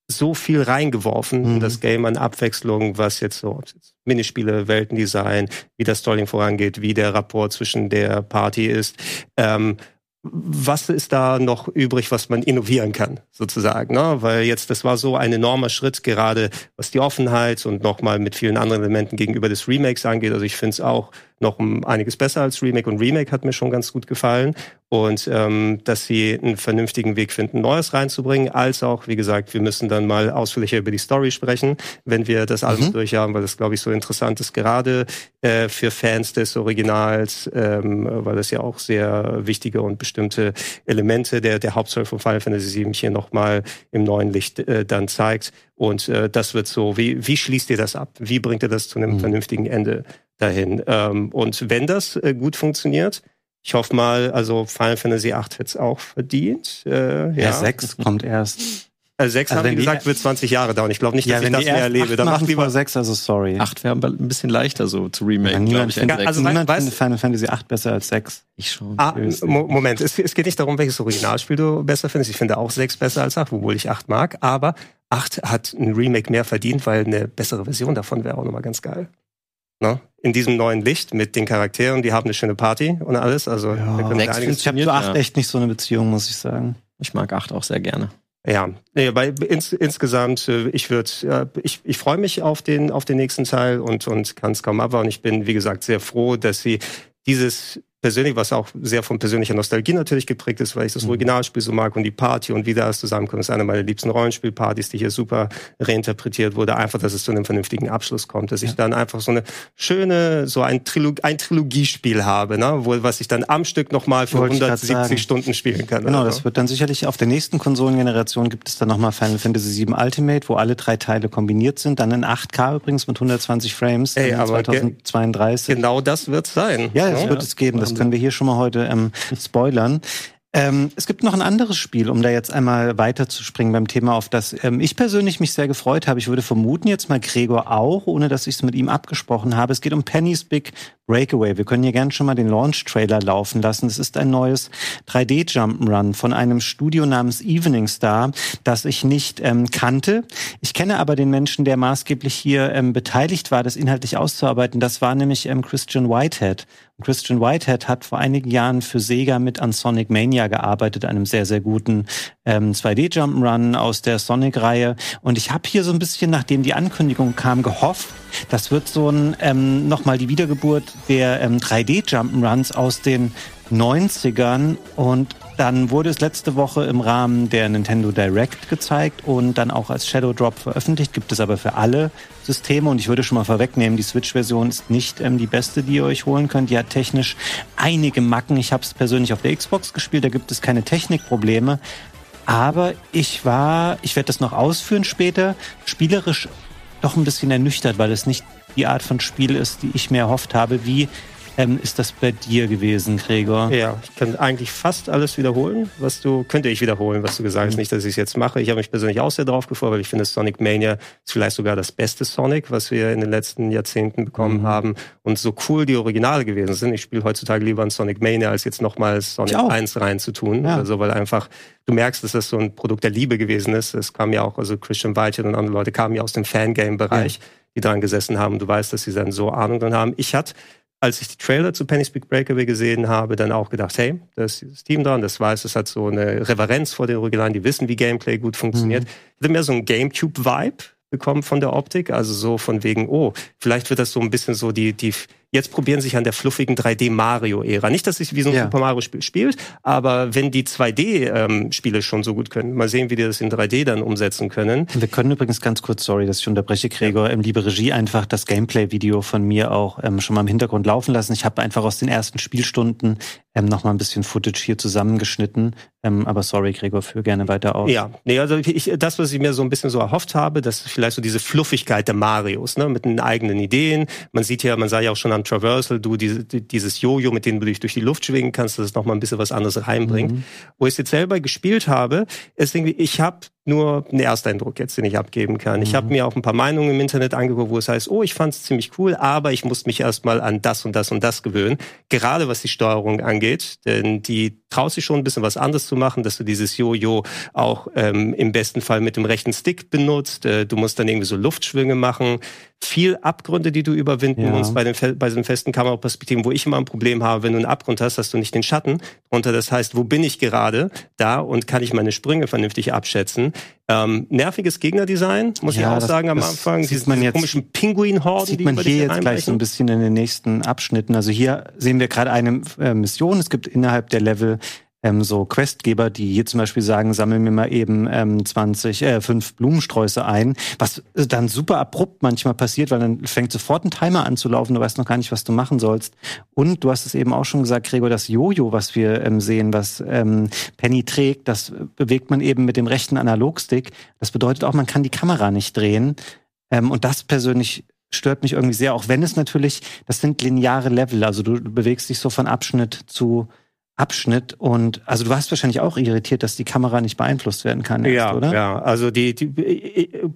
so viel reingeworfen mhm. in das Game an Abwechslung, was jetzt so Minispiele, Weltendesign, wie das Storying vorangeht, wie der Rapport zwischen der Party ist. Ähm, was ist da noch übrig, was man innovieren kann, sozusagen? Ne? Weil jetzt, das war so ein enormer Schritt, gerade was die Offenheit und nochmal mit vielen anderen Elementen gegenüber des Remakes angeht. Also ich finde es auch noch um einiges besser als Remake und Remake hat mir schon ganz gut gefallen. Und ähm, dass sie einen vernünftigen Weg finden, Neues reinzubringen, als auch, wie gesagt, wir müssen dann mal ausführlicher über die Story sprechen, wenn wir das alles mhm. durchhaben, weil das, glaube ich, so interessant ist, gerade äh, für Fans des Originals, ähm, weil das ja auch sehr wichtige und bestimmte Elemente der, der Hauptstory von Final Fantasy VII hier nochmal im neuen Licht äh, dann zeigt. Und äh, das wird so, wie, wie schließt ihr das ab? Wie bringt ihr das zu einem mhm. vernünftigen Ende dahin? Ähm, und wenn das äh, gut funktioniert, ich hoffe mal, also Final Fantasy VIII hätte es auch verdient. Äh, ja. ja, 6 kommt erst. Also 6 also haben gesagt, wird 20 Jahre dauern. Ich glaube nicht, dass ja, ich das mehr erlebe. Dann macht lieber 6, also sorry. 8 wäre ein bisschen leichter so zu remake. Ja, niemand ich. Findet, also niemand findet Final Fantasy 8 besser als 6. Ich schon. Ah, Moment, es, es, geht nicht darum, welches Originalspiel du besser findest. Ich finde auch 6 besser als 8, obwohl ich 8 mag. Aber 8 hat ein Remake mehr verdient, weil eine bessere Version davon wäre auch nochmal ganz geil. Ne? in diesem neuen Licht mit den Charakteren, die haben eine schöne Party und alles. Also ja, ich habe zu acht echt nicht so eine Beziehung, muss ich sagen. Ich mag acht auch sehr gerne. Ja, nee, bei, ins, insgesamt, äh, ich würde, ich, ich freue mich auf den, auf den nächsten Teil und, und kann es kaum abwarten. Ich bin, wie gesagt, sehr froh, dass sie dieses persönlich, was auch sehr von persönlicher Nostalgie natürlich geprägt ist, weil ich das mhm. Originalspiel so mag und die Party und wie das zusammenkommt, ist eine meiner liebsten Rollenspielpartys, die hier super reinterpretiert wurde. Einfach, dass es zu einem vernünftigen Abschluss kommt, dass ich dann einfach so eine schöne, so ein, Trilog ein Trilogiespiel habe, ne? Wo, was ich dann am Stück nochmal für 170 Stunden spielen kann. Genau, also. das wird dann sicherlich auf der nächsten Konsolengeneration gibt es dann nochmal Final Fantasy VII Ultimate, wo alle drei Teile kombiniert sind, dann in 8K übrigens mit 120 Frames, Ey, aber 2032. Genau das wird sein. Ja, das ja. wird es geben. Das das können wir hier schon mal heute ähm, spoilern. Ähm, es gibt noch ein anderes Spiel, um da jetzt einmal weiterzuspringen beim Thema, auf das ähm, ich persönlich mich sehr gefreut habe. Ich würde vermuten jetzt mal Gregor auch, ohne dass ich es mit ihm abgesprochen habe. Es geht um Penny's Big Breakaway. Wir können hier gerne schon mal den Launch-Trailer laufen lassen. Es ist ein neues 3D-Jump'n'Run von einem Studio namens Evening Star, das ich nicht ähm, kannte. Ich kenne aber den Menschen, der maßgeblich hier ähm, beteiligt war, das inhaltlich auszuarbeiten. Das war nämlich ähm, Christian Whitehead. Christian Whitehead hat vor einigen Jahren für Sega mit an Sonic Mania gearbeitet, einem sehr, sehr guten ähm, 2D-Jump'n'Run aus der Sonic-Reihe. Und ich habe hier so ein bisschen, nachdem die Ankündigung kam, gehofft, das wird so ein ähm, nochmal die Wiedergeburt der ähm, 3D-Jump'n'Runs aus den 90ern und dann wurde es letzte Woche im Rahmen der Nintendo Direct gezeigt und dann auch als Shadow Drop veröffentlicht. Gibt es aber für alle Systeme und ich würde schon mal vorwegnehmen, die Switch-Version ist nicht ähm, die beste, die ihr euch holen könnt. Die hat technisch einige Macken. Ich habe es persönlich auf der Xbox gespielt, da gibt es keine Technikprobleme. Aber ich war, ich werde das noch ausführen später, spielerisch doch ein bisschen ernüchtert, weil es nicht die Art von Spiel ist, die ich mir erhofft habe, wie ähm, ist das bei dir gewesen, Gregor? Ja, ich kann eigentlich fast alles wiederholen, was du, könnte ich wiederholen, was du gesagt hast. Mhm. Nicht, dass ich es jetzt mache. Ich habe mich persönlich auch sehr drauf gefreut, weil ich finde, Sonic Mania ist vielleicht sogar das beste Sonic, was wir in den letzten Jahrzehnten bekommen mhm. haben. Und so cool die Originale gewesen sind. Ich spiele heutzutage lieber ein Sonic Mania, als jetzt nochmals Sonic 1 reinzutun. Ja. Also, weil einfach, du merkst, dass das so ein Produkt der Liebe gewesen ist. Es kam ja auch, also Christian Whitehead und andere Leute kamen ja aus dem Fangame-Bereich. Ja die dran gesessen haben. Du weißt, dass sie dann so Ahnung dran haben. Ich hatte als ich die Trailer zu Penny's Big Breakaway gesehen habe, dann auch gedacht, hey, da ist dieses Team dran, das weiß, es hat so eine Reverenz vor den Originalen, die wissen, wie Gameplay gut funktioniert. Mhm. Ich hatte mehr so ein Gamecube-Vibe bekommen von der Optik, also so von wegen, oh, vielleicht wird das so ein bisschen so die, die jetzt probieren sich an der fluffigen 3D Mario-Ära. Nicht, dass es wie so ein ja. Super Mario-Spiel spielt, aber wenn die 2D-Spiele ähm, schon so gut können, mal sehen, wie die das in 3D dann umsetzen können. Wir können übrigens ganz kurz, sorry, dass ich unterbreche, Gregor, ja. ähm, liebe Regie, einfach das Gameplay-Video von mir auch ähm, schon mal im Hintergrund laufen lassen. Ich habe einfach aus den ersten Spielstunden ähm, noch mal ein bisschen Footage hier zusammengeschnitten. Ähm, aber sorry, Gregor, führe gerne weiter aus. Ja, nee, also ich, das, was ich mir so ein bisschen so erhofft habe, das ist vielleicht so diese Fluffigkeit der Marios, ne, mit den eigenen Ideen. Man sieht ja, man sah ja auch schon am Traversal, du diese, dieses Jojo, mit dem du dich durch die Luft schwingen kannst, dass es noch mal ein bisschen was anderes reinbringt. Mhm. Wo ich jetzt selber gespielt habe, ist irgendwie, ich habe nur einen Ersteindruck jetzt, den ich abgeben kann. Mhm. Ich habe mir auch ein paar Meinungen im Internet angeguckt, wo es heißt, oh, ich fand es ziemlich cool, aber ich musste mich erstmal an das und das und das gewöhnen. Gerade was die Steuerung angeht, denn die traut sich schon ein bisschen was anderes zu machen, dass du dieses Jojo auch ähm, im besten Fall mit dem rechten Stick benutzt. Äh, du musst dann irgendwie so Luftschwünge machen. Viel Abgründe, die du überwinden ja. musst bei den bei diesen festen Kameraperspektiven, wo ich immer ein Problem habe, wenn du einen Abgrund hast, hast du nicht den Schatten drunter. Das heißt, wo bin ich gerade da und kann ich meine Sprünge vernünftig abschätzen? Ähm, nerviges Gegnerdesign, muss ja, ich auch das, sagen am Anfang. Diese, man diese komischen Pinguin-Horden, sieht man hier jetzt gleich so ein bisschen in den nächsten Abschnitten. Also hier sehen wir gerade eine äh, Mission. Es gibt innerhalb der Level ähm, so Questgeber, die hier zum Beispiel sagen, sammeln mir mal eben ähm, 20, äh, fünf Blumensträuße ein, was dann super abrupt manchmal passiert, weil dann fängt sofort ein Timer an zu laufen, du weißt noch gar nicht, was du machen sollst. Und du hast es eben auch schon gesagt, Gregor, das Jojo, was wir ähm, sehen, was ähm, Penny trägt, das bewegt man eben mit dem rechten Analogstick. Das bedeutet auch, man kann die Kamera nicht drehen. Ähm, und das persönlich stört mich irgendwie sehr, auch wenn es natürlich, das sind lineare Level, also du, du bewegst dich so von Abschnitt zu Abschnitt und also du warst wahrscheinlich auch irritiert, dass die Kamera nicht beeinflusst werden kann, erst, ja, oder? Ja, also die, die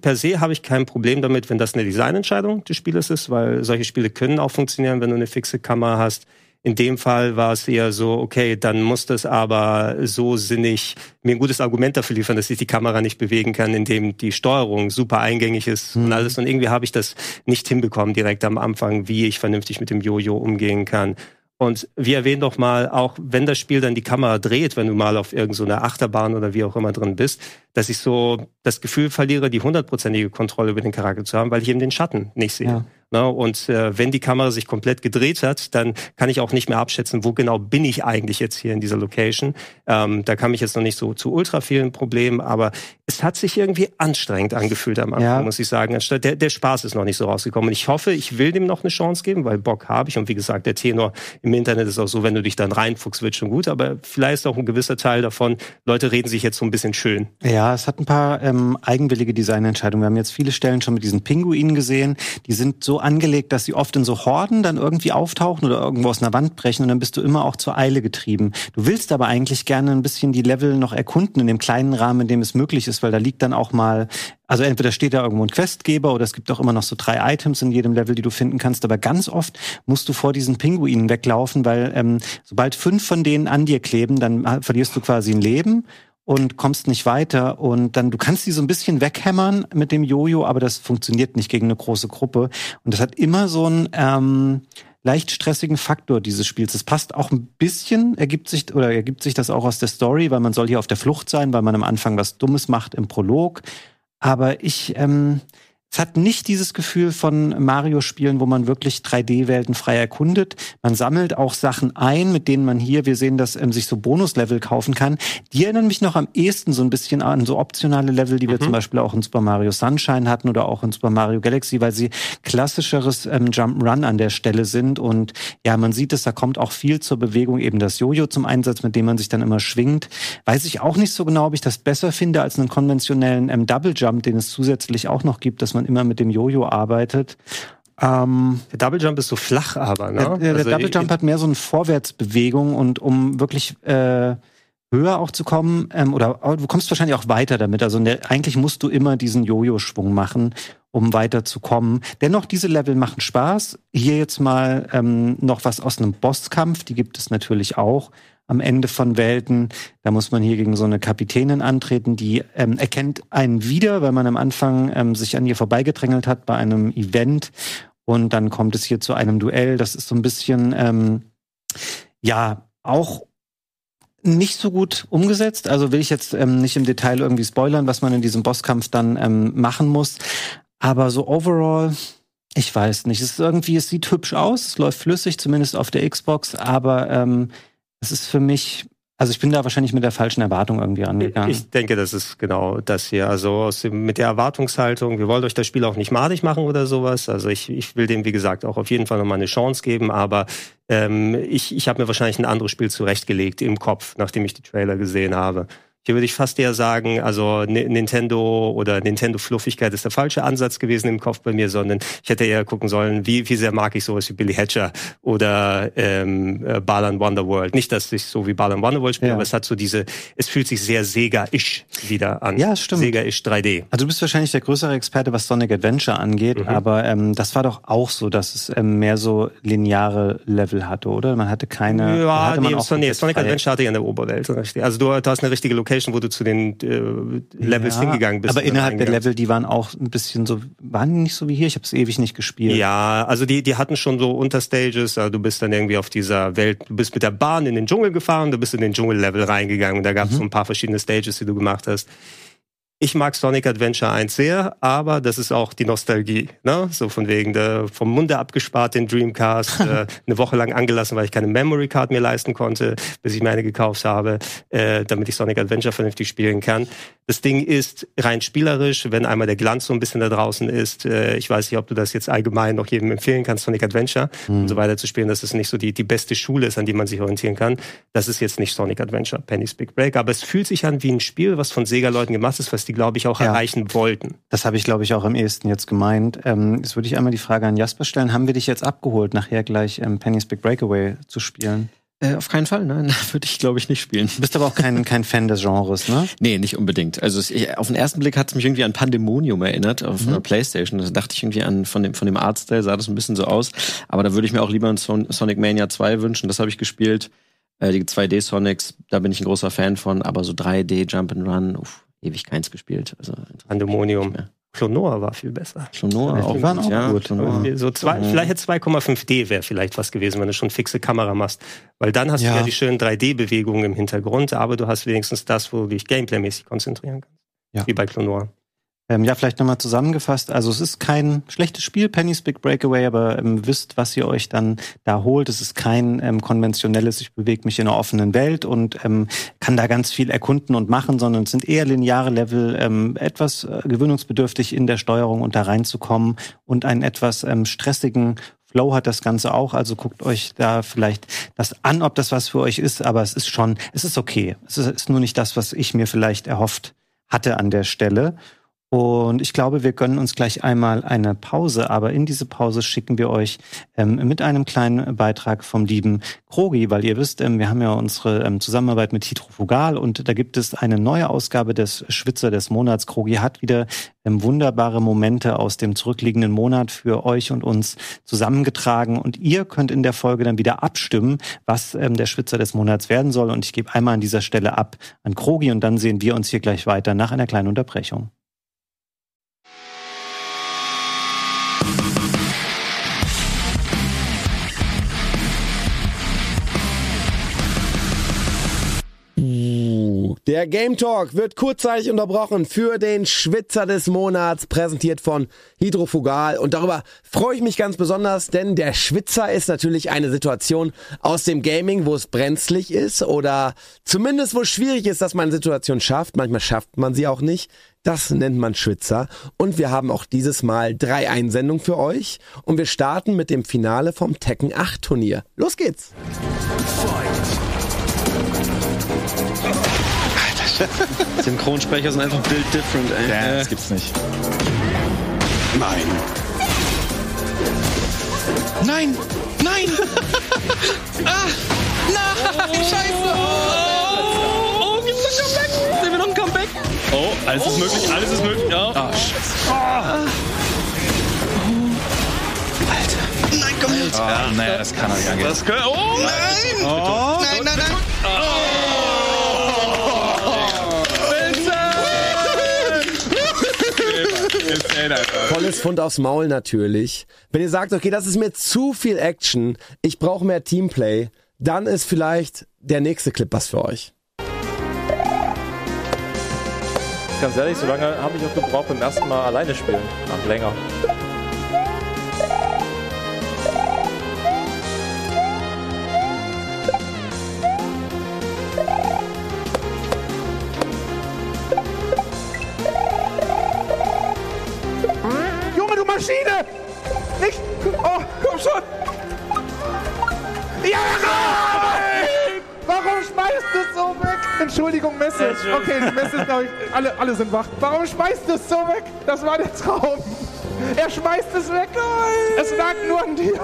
per se habe ich kein Problem damit, wenn das eine Designentscheidung des Spieles ist, weil solche Spiele können auch funktionieren, wenn du eine fixe Kamera hast. In dem Fall war es eher so, okay, dann muss das aber so sinnig mir ein gutes Argument dafür liefern, dass ich die Kamera nicht bewegen kann, indem die Steuerung super eingängig ist mhm. und alles. Und irgendwie habe ich das nicht hinbekommen direkt am Anfang, wie ich vernünftig mit dem Jojo umgehen kann. Und wie erwähnt noch mal, auch wenn das Spiel dann die Kamera dreht, wenn du mal auf irgendeiner so Achterbahn oder wie auch immer drin bist, dass ich so das Gefühl verliere, die hundertprozentige Kontrolle über den Charakter zu haben, weil ich eben den Schatten nicht sehe. Ja. Ne? Und äh, wenn die Kamera sich komplett gedreht hat, dann kann ich auch nicht mehr abschätzen, wo genau bin ich eigentlich jetzt hier in dieser Location. Ähm, da kam ich jetzt noch nicht so zu ultra vielen Problemen, aber es hat sich irgendwie anstrengend angefühlt am Anfang, ja. muss ich sagen. Der, der Spaß ist noch nicht so rausgekommen. Und ich hoffe, ich will dem noch eine Chance geben, weil Bock habe ich. Und wie gesagt, der Tenor im Internet ist auch so, wenn du dich dann reinfuchst, wird schon gut. Aber vielleicht ist auch ein gewisser Teil davon, Leute reden sich jetzt so ein bisschen schön. Ja, es hat ein paar ähm, eigenwillige Designentscheidungen. Wir haben jetzt viele Stellen schon mit diesen Pinguinen gesehen. Die sind so angelegt, dass sie oft in so Horden dann irgendwie auftauchen oder irgendwo aus einer Wand brechen und dann bist du immer auch zur Eile getrieben. Du willst aber eigentlich gerne ein bisschen die Level noch erkunden in dem kleinen Rahmen, in dem es möglich ist, weil da liegt dann auch mal also entweder steht da irgendwo ein Questgeber oder es gibt auch immer noch so drei Items in jedem Level, die du finden kannst. Aber ganz oft musst du vor diesen Pinguinen weglaufen, weil ähm, sobald fünf von denen an dir kleben, dann verlierst du quasi ein Leben und kommst nicht weiter. Und dann, du kannst die so ein bisschen weghämmern mit dem Jojo, aber das funktioniert nicht gegen eine große Gruppe. Und das hat immer so ein ähm, leicht stressigen Faktor dieses Spiels. Es passt auch ein bisschen, ergibt sich oder ergibt sich das auch aus der Story, weil man soll hier auf der Flucht sein, weil man am Anfang was Dummes macht im Prolog. Aber ich, ähm, es hat nicht dieses Gefühl von Mario-Spielen, wo man wirklich 3D-Welten frei erkundet. Man sammelt auch Sachen ein, mit denen man hier, wir sehen, dass ähm, sich so Bonus-Level kaufen kann. Die erinnern mich noch am ehesten so ein bisschen an so optionale Level, die wir mhm. zum Beispiel auch in Super Mario Sunshine hatten oder auch in Super Mario Galaxy, weil sie klassischeres ähm, Jump'n'Run an der Stelle sind. Und ja, man sieht es, da kommt auch viel zur Bewegung, eben das Jojo zum Einsatz, mit dem man sich dann immer schwingt. Weiß ich auch nicht so genau, ob ich das besser finde als einen konventionellen ähm, Double Jump, den es zusätzlich auch noch gibt, dass man immer mit dem Jojo arbeitet. Ähm, der Double Jump ist so flach, aber ne? Der, der, also Double Jump hat mehr so eine Vorwärtsbewegung und um wirklich äh, höher auch zu kommen, ähm, oder du kommst wahrscheinlich auch weiter damit. Also der, eigentlich musst du immer diesen Jojo-Schwung machen, um weiter zu kommen. Dennoch, diese Level machen Spaß. Hier jetzt mal ähm, noch was aus einem Bosskampf, die gibt es natürlich auch am Ende von Welten. Da muss man hier gegen so eine Kapitänin antreten, die ähm, erkennt einen wieder, weil man am Anfang ähm, sich an ihr vorbeigedrängelt hat bei einem Event. Und dann kommt es hier zu einem Duell. Das ist so ein bisschen, ähm, ja, auch nicht so gut umgesetzt. Also will ich jetzt ähm, nicht im Detail irgendwie spoilern, was man in diesem Bosskampf dann ähm, machen muss. Aber so overall, ich weiß nicht. Es ist irgendwie, es sieht hübsch aus, es läuft flüssig, zumindest auf der Xbox, aber ähm, es ist für mich, also ich bin da wahrscheinlich mit der falschen Erwartung irgendwie rangegangen. Ich denke, das ist genau das hier. Also dem, mit der Erwartungshaltung, wir wollen euch das Spiel auch nicht madig machen oder sowas. Also ich, ich will dem, wie gesagt, auch auf jeden Fall nochmal eine Chance geben, aber ähm, ich, ich habe mir wahrscheinlich ein anderes Spiel zurechtgelegt im Kopf, nachdem ich die Trailer gesehen habe. Hier würde ich fast eher sagen, also Nintendo oder Nintendo-Fluffigkeit ist der falsche Ansatz gewesen im Kopf bei mir, sondern ich hätte eher gucken sollen, wie, wie sehr mag ich sowas wie Billy Hatcher oder ähm, äh, Balan Wonderworld. Nicht, dass ich so wie Balan Wonderworld spiele, ja. aber es hat so diese, es fühlt sich sehr Sega-ish wieder an. Ja, stimmt. Sega-ish 3D. Also du bist wahrscheinlich der größere Experte, was Sonic Adventure angeht, mhm. aber ähm, das war doch auch so, dass es ähm, mehr so lineare Level hatte, oder? Man hatte keine. Ja, hatte nee, nee Sonic Adventure hatte ja eine Oberwelt. Also du, du hast eine richtige Location Location, wo du zu den äh, Levels ja, hingegangen bist. Aber innerhalb der Level, die waren auch ein bisschen so, waren die nicht so wie hier? Ich habe es ewig nicht gespielt. Ja, also die, die hatten schon so Unterstages. Also du bist dann irgendwie auf dieser Welt, du bist mit der Bahn in den Dschungel gefahren, du bist in den Dschungellevel reingegangen und da gab es mhm. so ein paar verschiedene Stages, die du gemacht hast. Ich mag Sonic Adventure 1 sehr, aber das ist auch die Nostalgie. Ne? So von wegen der, vom Munde abgespart den Dreamcast, äh, eine Woche lang angelassen, weil ich keine Memory Card mehr leisten konnte, bis ich meine gekauft habe, äh, damit ich Sonic Adventure vernünftig spielen kann. Das Ding ist rein spielerisch, wenn einmal der Glanz so ein bisschen da draußen ist. Äh, ich weiß nicht, ob du das jetzt allgemein noch jedem empfehlen kannst, Sonic Adventure mhm. und so weiter zu spielen, dass es nicht so die, die beste Schule ist, an die man sich orientieren kann. Das ist jetzt nicht Sonic Adventure, Penny's Big Break, aber es fühlt sich an wie ein Spiel, was von Sega-Leuten gemacht ist, was die, glaube ich, auch ja. erreichen wollten. Das habe ich, glaube ich, auch am ehesten jetzt gemeint. Ähm, jetzt würde ich einmal die Frage an Jasper stellen. Haben wir dich jetzt abgeholt, nachher gleich ähm, Penny's Big Breakaway zu spielen? Äh, auf keinen Fall, nein, würde ich glaube ich nicht spielen. Du bist aber auch kein, kein Fan des Genres, ne? Nee, nicht unbedingt. Also es, ich, auf den ersten Blick hat es mich irgendwie an Pandemonium erinnert, auf mhm. einer Playstation. Da dachte ich irgendwie an, von dem, von dem Artstyle sah das ein bisschen so aus. Aber da würde ich mir auch lieber ein Sonic Mania 2 wünschen, das habe ich gespielt. Äh, die 2D Sonics, da bin ich ein großer Fan von, aber so 3D Jump and Run, uff, ewig keins gespielt. Also Pandemonium. Klonoa war viel besser. Klonoa auch, waren auch ja, gut. So zwei, mhm. Vielleicht 2,5D wäre vielleicht was gewesen, wenn du schon fixe Kamera machst. Weil dann hast ja. du ja die schönen 3D-Bewegungen im Hintergrund, aber du hast wenigstens das, wo du dich gameplaymäßig konzentrieren kannst. Ja. Wie bei Klonoa. Ähm, ja, vielleicht nochmal zusammengefasst. Also es ist kein schlechtes Spiel, Penny's Big Breakaway, aber ähm, wisst, was ihr euch dann da holt. Es ist kein ähm, konventionelles, ich bewege mich in einer offenen Welt und ähm, kann da ganz viel erkunden und machen, sondern es sind eher lineare Level, ähm, etwas äh, gewöhnungsbedürftig in der Steuerung und da reinzukommen und einen etwas ähm, stressigen Flow hat das Ganze auch, also guckt euch da vielleicht das an, ob das was für euch ist, aber es ist schon, es ist okay. Es ist, ist nur nicht das, was ich mir vielleicht erhofft hatte an der Stelle. Und ich glaube, wir gönnen uns gleich einmal eine Pause, aber in diese Pause schicken wir euch ähm, mit einem kleinen Beitrag vom lieben Krogi, weil ihr wisst, ähm, wir haben ja unsere ähm, Zusammenarbeit mit Hydrofugal und da gibt es eine neue Ausgabe des Schwitzer des Monats. Krogi hat wieder ähm, wunderbare Momente aus dem zurückliegenden Monat für euch und uns zusammengetragen und ihr könnt in der Folge dann wieder abstimmen, was ähm, der Schwitzer des Monats werden soll und ich gebe einmal an dieser Stelle ab an Krogi und dann sehen wir uns hier gleich weiter nach einer kleinen Unterbrechung. Der Game Talk wird kurzzeitig unterbrochen für den Schwitzer des Monats, präsentiert von Hydrofugal. Und darüber freue ich mich ganz besonders, denn der Schwitzer ist natürlich eine Situation aus dem Gaming, wo es brenzlig ist oder zumindest wo es schwierig ist, dass man eine Situation schafft. Manchmal schafft man sie auch nicht. Das nennt man Schwitzer. Und wir haben auch dieses Mal drei Einsendungen für euch. Und wir starten mit dem Finale vom Tekken 8 Turnier. Los geht's! Fight. Synchronsprecher sind einfach build different, ey. Ja, das gibt's nicht. Nein. Nein! Nein! ah! Nein! Scheiße! Oh, oh gibt's ein Comeback? Sehen wir noch ein Comeback? Oh, alles oh. ist möglich, alles ist möglich. Ja. Ah, Scheiße. Oh. Alter. Nein, komm her. Ah, naja, das kann er nicht angehen. Das kann, oh, nein! Oh. Nein, nein, nein! Oh. Volles Fund aufs Maul natürlich. Wenn ihr sagt, okay, das ist mir zu viel Action, ich brauche mehr Teamplay, dann ist vielleicht der nächste Clip was für euch. Ganz ehrlich, so lange habe ich auch gebraucht beim ersten Mal alleine spielen. Ach, länger. Schmeißt du es so weg? Entschuldigung, Messe. Okay, die Messe ist, glaube ich, alle, alle sind wach. Warum schmeißt du es so weg? Das war der Traum. Er schmeißt es weg. Nein. Es lag nur an dir.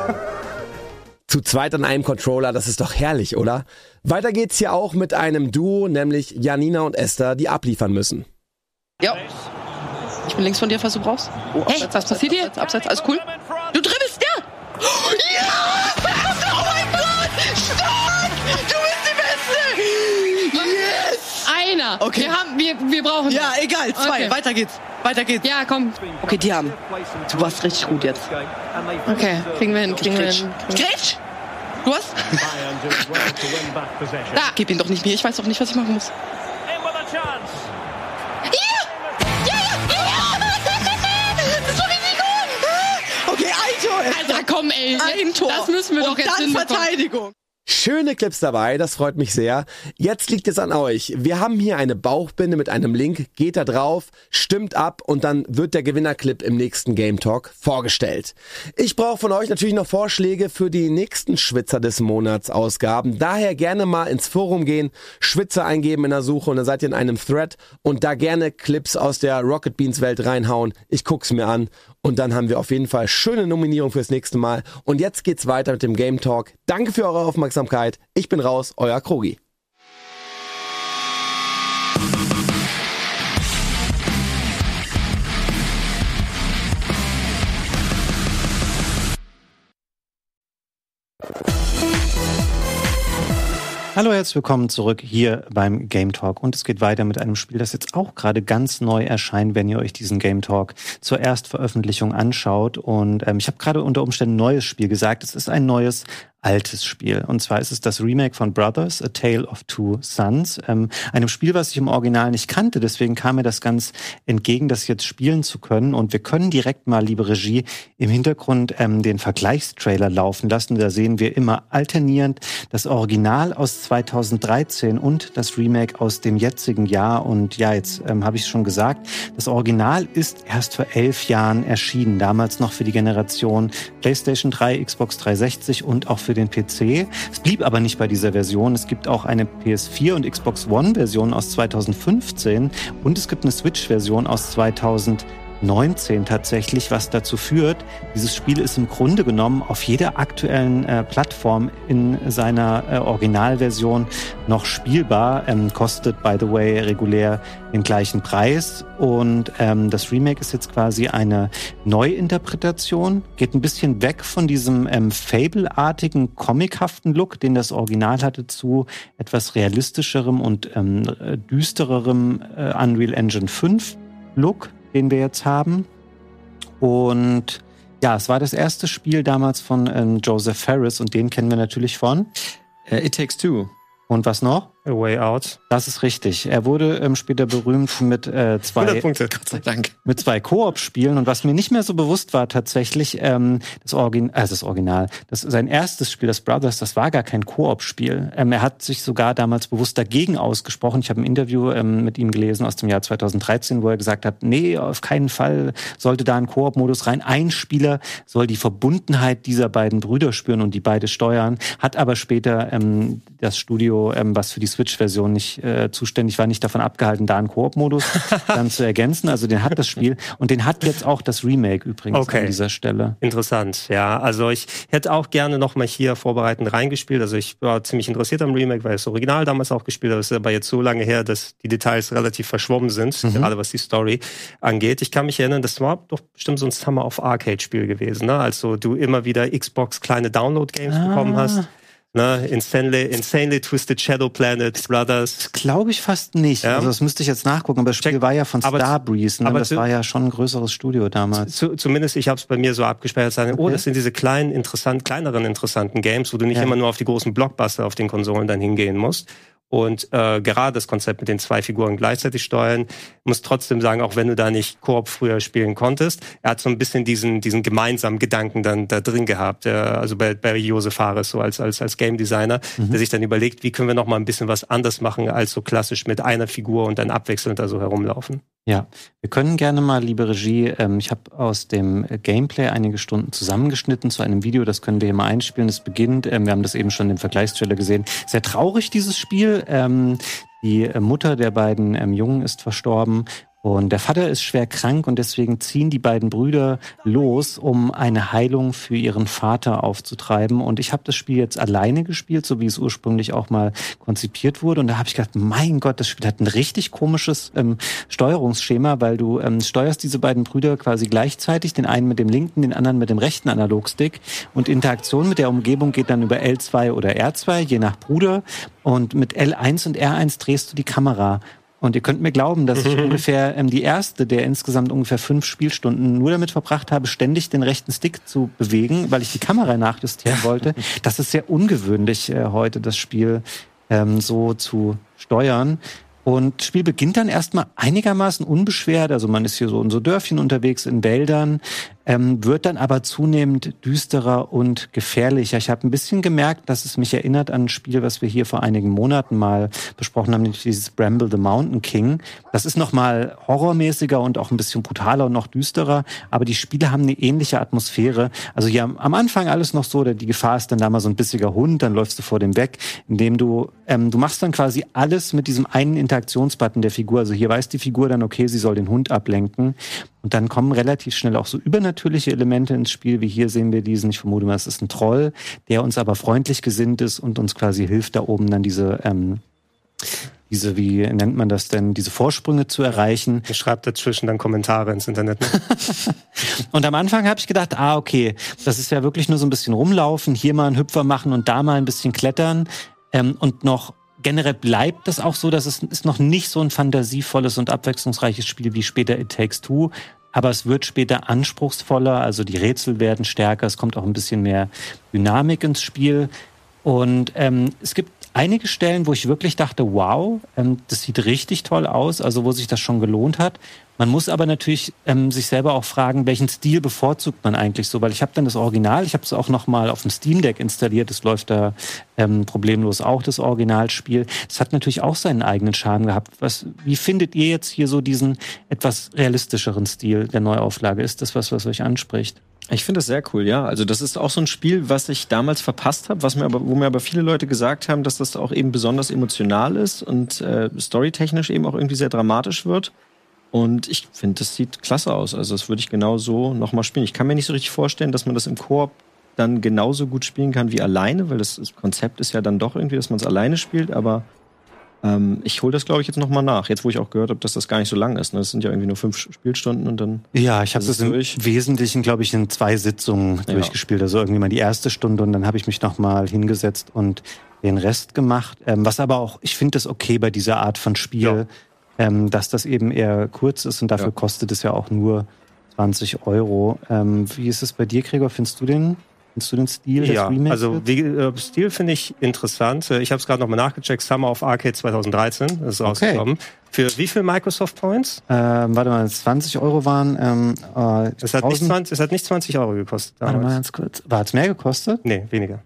Zu zweit an einem Controller, das ist doch herrlich, oder? Weiter geht's hier auch mit einem Duo, nämlich Janina und Esther, die abliefern müssen. Ja. Ich bin links von dir, falls du brauchst. Oh, hey, was passiert hier? Abseits, alles cool. Du dribbelst, ja! Ja! Okay. Wir, haben, wir, wir brauchen... Ja, egal. Zwei. Okay. Weiter geht's. Weiter geht's. Ja, komm. Okay, die haben. Du warst richtig gut jetzt. Okay, kriegen wir hin, kriegen wir hin. Gretsch! Du hast? da. Gib ihn doch nicht mir. Ich weiß doch nicht, was ich machen muss. Alter, komm, ey. Ein Tor. Das müssen wir und doch jetzt dann Verteidigung. Schöne Clips dabei, das freut mich sehr. Jetzt liegt es an euch. Wir haben hier eine Bauchbinde mit einem Link, geht da drauf, stimmt ab und dann wird der Gewinnerclip im nächsten Game Talk vorgestellt. Ich brauche von euch natürlich noch Vorschläge für die nächsten Schwitzer des Monats Ausgaben. Daher gerne mal ins Forum gehen, Schwitzer eingeben in der Suche und dann seid ihr in einem Thread und da gerne Clips aus der Rocket Beans Welt reinhauen. Ich guck's mir an und dann haben wir auf jeden Fall schöne Nominierung fürs nächste Mal. Und jetzt geht's weiter mit dem Game Talk. Danke für eure Aufmerksamkeit. Ich bin raus, euer Krogi. Hallo, herzlich willkommen zurück hier beim Game Talk. Und es geht weiter mit einem Spiel, das jetzt auch gerade ganz neu erscheint, wenn ihr euch diesen Game Talk zur Erstveröffentlichung anschaut. Und ähm, ich habe gerade unter Umständen neues Spiel gesagt. Es ist ein neues altes Spiel. Und zwar ist es das Remake von Brothers, A Tale of Two Sons. Ähm, einem Spiel, was ich im Original nicht kannte. Deswegen kam mir das ganz entgegen, das jetzt spielen zu können. Und wir können direkt mal, liebe Regie, im Hintergrund ähm, den Vergleichstrailer laufen lassen. Da sehen wir immer alternierend das Original aus 2013 und das Remake aus dem jetzigen Jahr. Und ja, jetzt ähm, habe ich schon gesagt, das Original ist erst vor elf Jahren erschienen. Damals noch für die Generation PlayStation 3, Xbox 360 und auch für für den PC. Es blieb aber nicht bei dieser Version. Es gibt auch eine PS4 und Xbox One-Version aus 2015 und es gibt eine Switch-Version aus 2000. 19 tatsächlich, was dazu führt, dieses Spiel ist im Grunde genommen auf jeder aktuellen äh, Plattform in seiner äh, Originalversion noch spielbar, ähm, kostet by the way regulär den gleichen Preis. Und ähm, das Remake ist jetzt quasi eine Neuinterpretation, geht ein bisschen weg von diesem ähm, Fable-artigen, comichaften Look, den das Original hatte, zu etwas realistischerem und ähm, düstererem äh, Unreal Engine 5 Look den wir jetzt haben. Und ja, es war das erste Spiel damals von ähm, Joseph Ferris und den kennen wir natürlich von uh, It Takes Two. Und was noch? A Way Out. Das ist richtig. Er wurde ähm, später berühmt mit äh, zwei Punkte. Gott sei Dank. mit zwei Koop-Spielen und was mir nicht mehr so bewusst war tatsächlich ähm, das, Origin äh, das Original, das sein erstes Spiel, das Brothers, das war gar kein Koop-Spiel. Ähm, er hat sich sogar damals bewusst dagegen ausgesprochen. Ich habe ein Interview ähm, mit ihm gelesen aus dem Jahr 2013, wo er gesagt hat, nee, auf keinen Fall sollte da ein Koop-Modus rein. Ein Spieler soll die Verbundenheit dieser beiden Brüder spüren und die beide steuern. Hat aber später ähm, das Studio, ähm, was für die Switch-Version nicht äh, zuständig war, nicht davon abgehalten, da einen Koop-Modus dann zu ergänzen. Also den hat das Spiel und den hat jetzt auch das Remake übrigens Okay. an dieser Stelle. Interessant, ja. Also ich hätte auch gerne noch mal hier vorbereitend reingespielt. Also ich war ziemlich interessiert am Remake, weil ich das Original damals auch gespielt habe. Es ist aber jetzt so lange her, dass die Details relativ verschwommen sind, Mhm. gerade was die Story angeht. Ich kann mich erinnern, das war doch bestimmt so ein Summer of Arcade-Spiel gewesen. Ne? Also du immer wieder Xbox kleine Download-Games Ah. bekommen hast. Ne? Insanely, Insanely Twisted Shadow Planet, Brothers. Glaube ich fast nicht. Ja. Also das müsste ich jetzt nachgucken, aber das Spiel Check. war ja von Aber- Starbreeze. Ne? aber Das zu- war ja schon ein größeres Studio damals. Zu, zumindest ich habe es bei mir so abgesperrt. Sein, Oh, Okay. das sind diese kleinen, interessant, kleineren, interessanten Games, wo du nicht Ja. immer nur auf die großen Blockbuster auf den Konsolen dann hingehen musst. Und äh, gerade das Konzept mit den zwei Figuren gleichzeitig steuern, muss trotzdem sagen, auch wenn du da nicht Koop früher spielen konntest, er hat so ein bisschen diesen, diesen gemeinsamen Gedanken dann da drin gehabt. Äh, also bei, bei Josef Fares so als, als, als Game Designer, der sich dann überlegt, wie können wir noch mal ein bisschen was anders machen als so klassisch mit einer Figur und dann abwechselnd da so herumlaufen. Ja, wir können gerne mal, liebe Regie, ähm, ich habe aus dem Gameplay einige Stunden zusammengeschnitten zu einem Video, das können wir hier mal einspielen. Es beginnt, ähm, wir haben das eben schon im Vergleichstrailer gesehen, sehr traurig dieses Spiel. Ähm, die Mutter der beiden ähm, Jungen ist verstorben und der Vater ist schwer krank und deswegen ziehen die beiden Brüder los, um eine Heilung für ihren Vater aufzutreiben. Und ich habe das Spiel jetzt alleine gespielt, so wie es ursprünglich auch mal konzipiert wurde. Und da habe ich gedacht, mein Gott, das Spiel hat ein richtig komisches ähm, Steuerungsschema, weil du ähm, steuerst diese beiden Brüder quasi gleichzeitig, den einen mit dem linken, den anderen mit dem rechten Analogstick. Und Interaktion mit der Umgebung geht dann über L2 oder R2, je nach Bruder. Und mit L1 und R1 drehst du die Kamera. Und ihr könnt mir glauben, dass ich ungefähr ähm, die erste der insgesamt ungefähr fünf Spielstunden nur damit verbracht habe, ständig den rechten Stick zu bewegen, weil ich die Kamera nachjustieren wollte. Das ist sehr ungewöhnlich äh, heute, das Spiel ähm, so zu steuern. Und das Spiel beginnt dann erstmal einigermaßen unbeschwert. Also man ist hier so in so Dörfchen unterwegs, in Wäldern, ähm, wird dann aber zunehmend düsterer und gefährlicher. Ich habe ein bisschen gemerkt, dass es mich erinnert an ein Spiel, was wir hier vor einigen Monaten mal besprochen haben, nämlich dieses Bramble the Mountain King. Das ist nochmal horrormäßiger und auch ein bisschen brutaler und noch düsterer, aber die Spiele haben eine ähnliche Atmosphäre. Also hier am, Anfang alles noch so, die Gefahr ist dann da mal so ein bissiger Hund, dann läufst du vor dem weg, indem du, ähm, du machst dann quasi alles mit diesem einen Interaktionsbutton der Figur. Also hier weiß die Figur dann, okay, sie soll den Hund ablenken. Und dann kommen relativ schnell auch so übernatürliche Elemente ins Spiel, wie hier sehen wir diesen, ich vermute mal, es ist ein Troll, der uns aber freundlich gesinnt ist und uns quasi hilft, da oben dann diese, ähm, diese, wie nennt man das denn, diese Vorsprünge zu erreichen. Ihr schreibt dazwischen dann Kommentare ins Internet. Ne? Und am Anfang habe ich gedacht, ah, okay, das ist ja wirklich nur so ein bisschen rumlaufen, hier mal einen Hüpfer machen und da mal ein bisschen klettern. Ähm, und noch generell bleibt das auch so, dass es ist noch nicht so ein fantasievolles und abwechslungsreiches Spiel wie später It Takes Two. Aber es wird später anspruchsvoller, also die Rätsel werden stärker, es kommt auch ein bisschen mehr Dynamik ins Spiel. Und ähm, es gibt einige Stellen, wo ich wirklich dachte, wow, ähm, das sieht richtig toll aus, also wo sich das schon gelohnt hat. Man muss aber natürlich ähm, sich selber auch fragen, welchen Stil bevorzugt man eigentlich so, weil ich habe dann das Original, ich habe es auch noch mal auf dem Steam Deck installiert, das läuft da ähm, problemlos auch das Originalspiel. Das hat natürlich auch seinen eigenen Charme gehabt. Was, wie findet ihr jetzt hier so diesen etwas realistischeren Stil der Neuauflage? Ist das was, was euch anspricht? Ich finde das sehr cool, ja. Also das ist auch so ein Spiel, was ich damals verpasst habe, was mir aber, wo mir aber viele Leute gesagt haben, dass das auch eben besonders emotional ist und äh, storytechnisch eben auch irgendwie sehr dramatisch wird. Und ich finde, das sieht klasse aus. Also das würde ich genau so nochmal spielen. Ich kann mir nicht so richtig vorstellen, dass man das im Koop dann genauso gut spielen kann wie alleine, weil das, das Konzept ist ja dann doch irgendwie, dass man es alleine spielt, aber ähm, ich hole das, glaube ich, jetzt nochmal nach. Jetzt, wo ich auch gehört habe, dass das gar nicht so lang ist. Ne? Das sind ja irgendwie nur fünf Spielstunden und dann. Ja, ich habe das im durch. Wesentlichen, glaube ich, in zwei Sitzungen ja. durchgespielt. Also irgendwie mal die erste Stunde und dann habe ich mich nochmal hingesetzt und den Rest gemacht. Ähm, was aber auch, ich finde das okay bei dieser Art von Spiel, ja. Ähm, dass das eben eher kurz ist und dafür ja. kostet es ja auch nur 20 Euro. Ähm, wie ist es bei dir, Gregor? Findest du den? Findest du den Stil ja, des also wie, äh, Stil finde ich interessant. Äh, ich habe es gerade nochmal nachgecheckt. Summer of Arcade 2013 ist rausgekommen. Okay. Für wie viel Microsoft Points? Ähm, warte mal, 20 Euro waren. Ähm, äh, es, hat nicht 20, es hat nicht 20 Euro gekostet. Damals. Warte mal ganz kurz. War es mehr gekostet? Nee, weniger.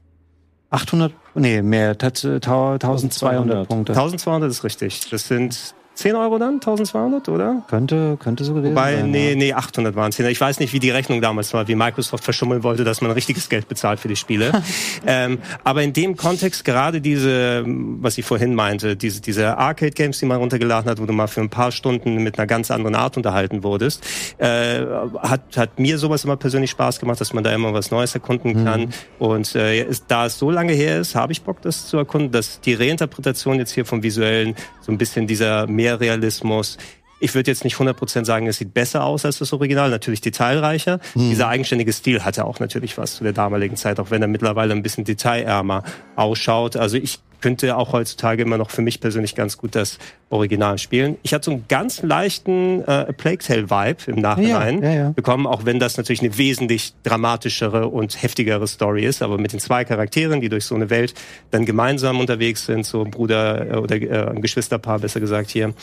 800, nee, mehr, 1200 Punkte. 1200 ist richtig. Das sind 10 Euro dann? 1200, oder? Könnte, könnte so gewesen Wobei, sein. nee, ja. nee, 800 waren es. Ich weiß nicht, wie die Rechnung damals war, wie Microsoft verschummeln wollte, dass man richtiges Geld bezahlt für die Spiele. ähm, aber in dem Kontext, gerade diese, was ich vorhin meinte, diese, diese Arcade-Games, die man runtergeladen hat, wo du mal für ein paar Stunden mit einer ganz anderen Art unterhalten wurdest, äh, hat, hat mir sowas immer persönlich Spaß gemacht, dass man da immer was Neues erkunden mhm. kann. Und äh, ist, da es so lange her ist, habe ich Bock, das zu erkunden, dass die Reinterpretation jetzt hier vom Visuellen so ein bisschen dieser mehr mehr Realismus. Ich würde jetzt nicht 100% sagen, es sieht besser aus als das Original, natürlich detailreicher. Hm. Dieser eigenständige Stil hatte auch natürlich was zu der damaligen Zeit, auch wenn er mittlerweile ein bisschen detailärmer ausschaut. Also ich könnte auch heutzutage immer noch für mich persönlich ganz gut das Original spielen. Ich hatte so einen ganz leichten äh, Plague Tale Vibe im Nachhinein ja, ja, ja. bekommen, auch wenn das natürlich eine wesentlich dramatischere und heftigere Story ist, aber mit den zwei Charakteren, die durch so eine Welt dann gemeinsam unterwegs sind, so ein Bruder äh, oder äh, ein Geschwisterpaar besser gesagt hier,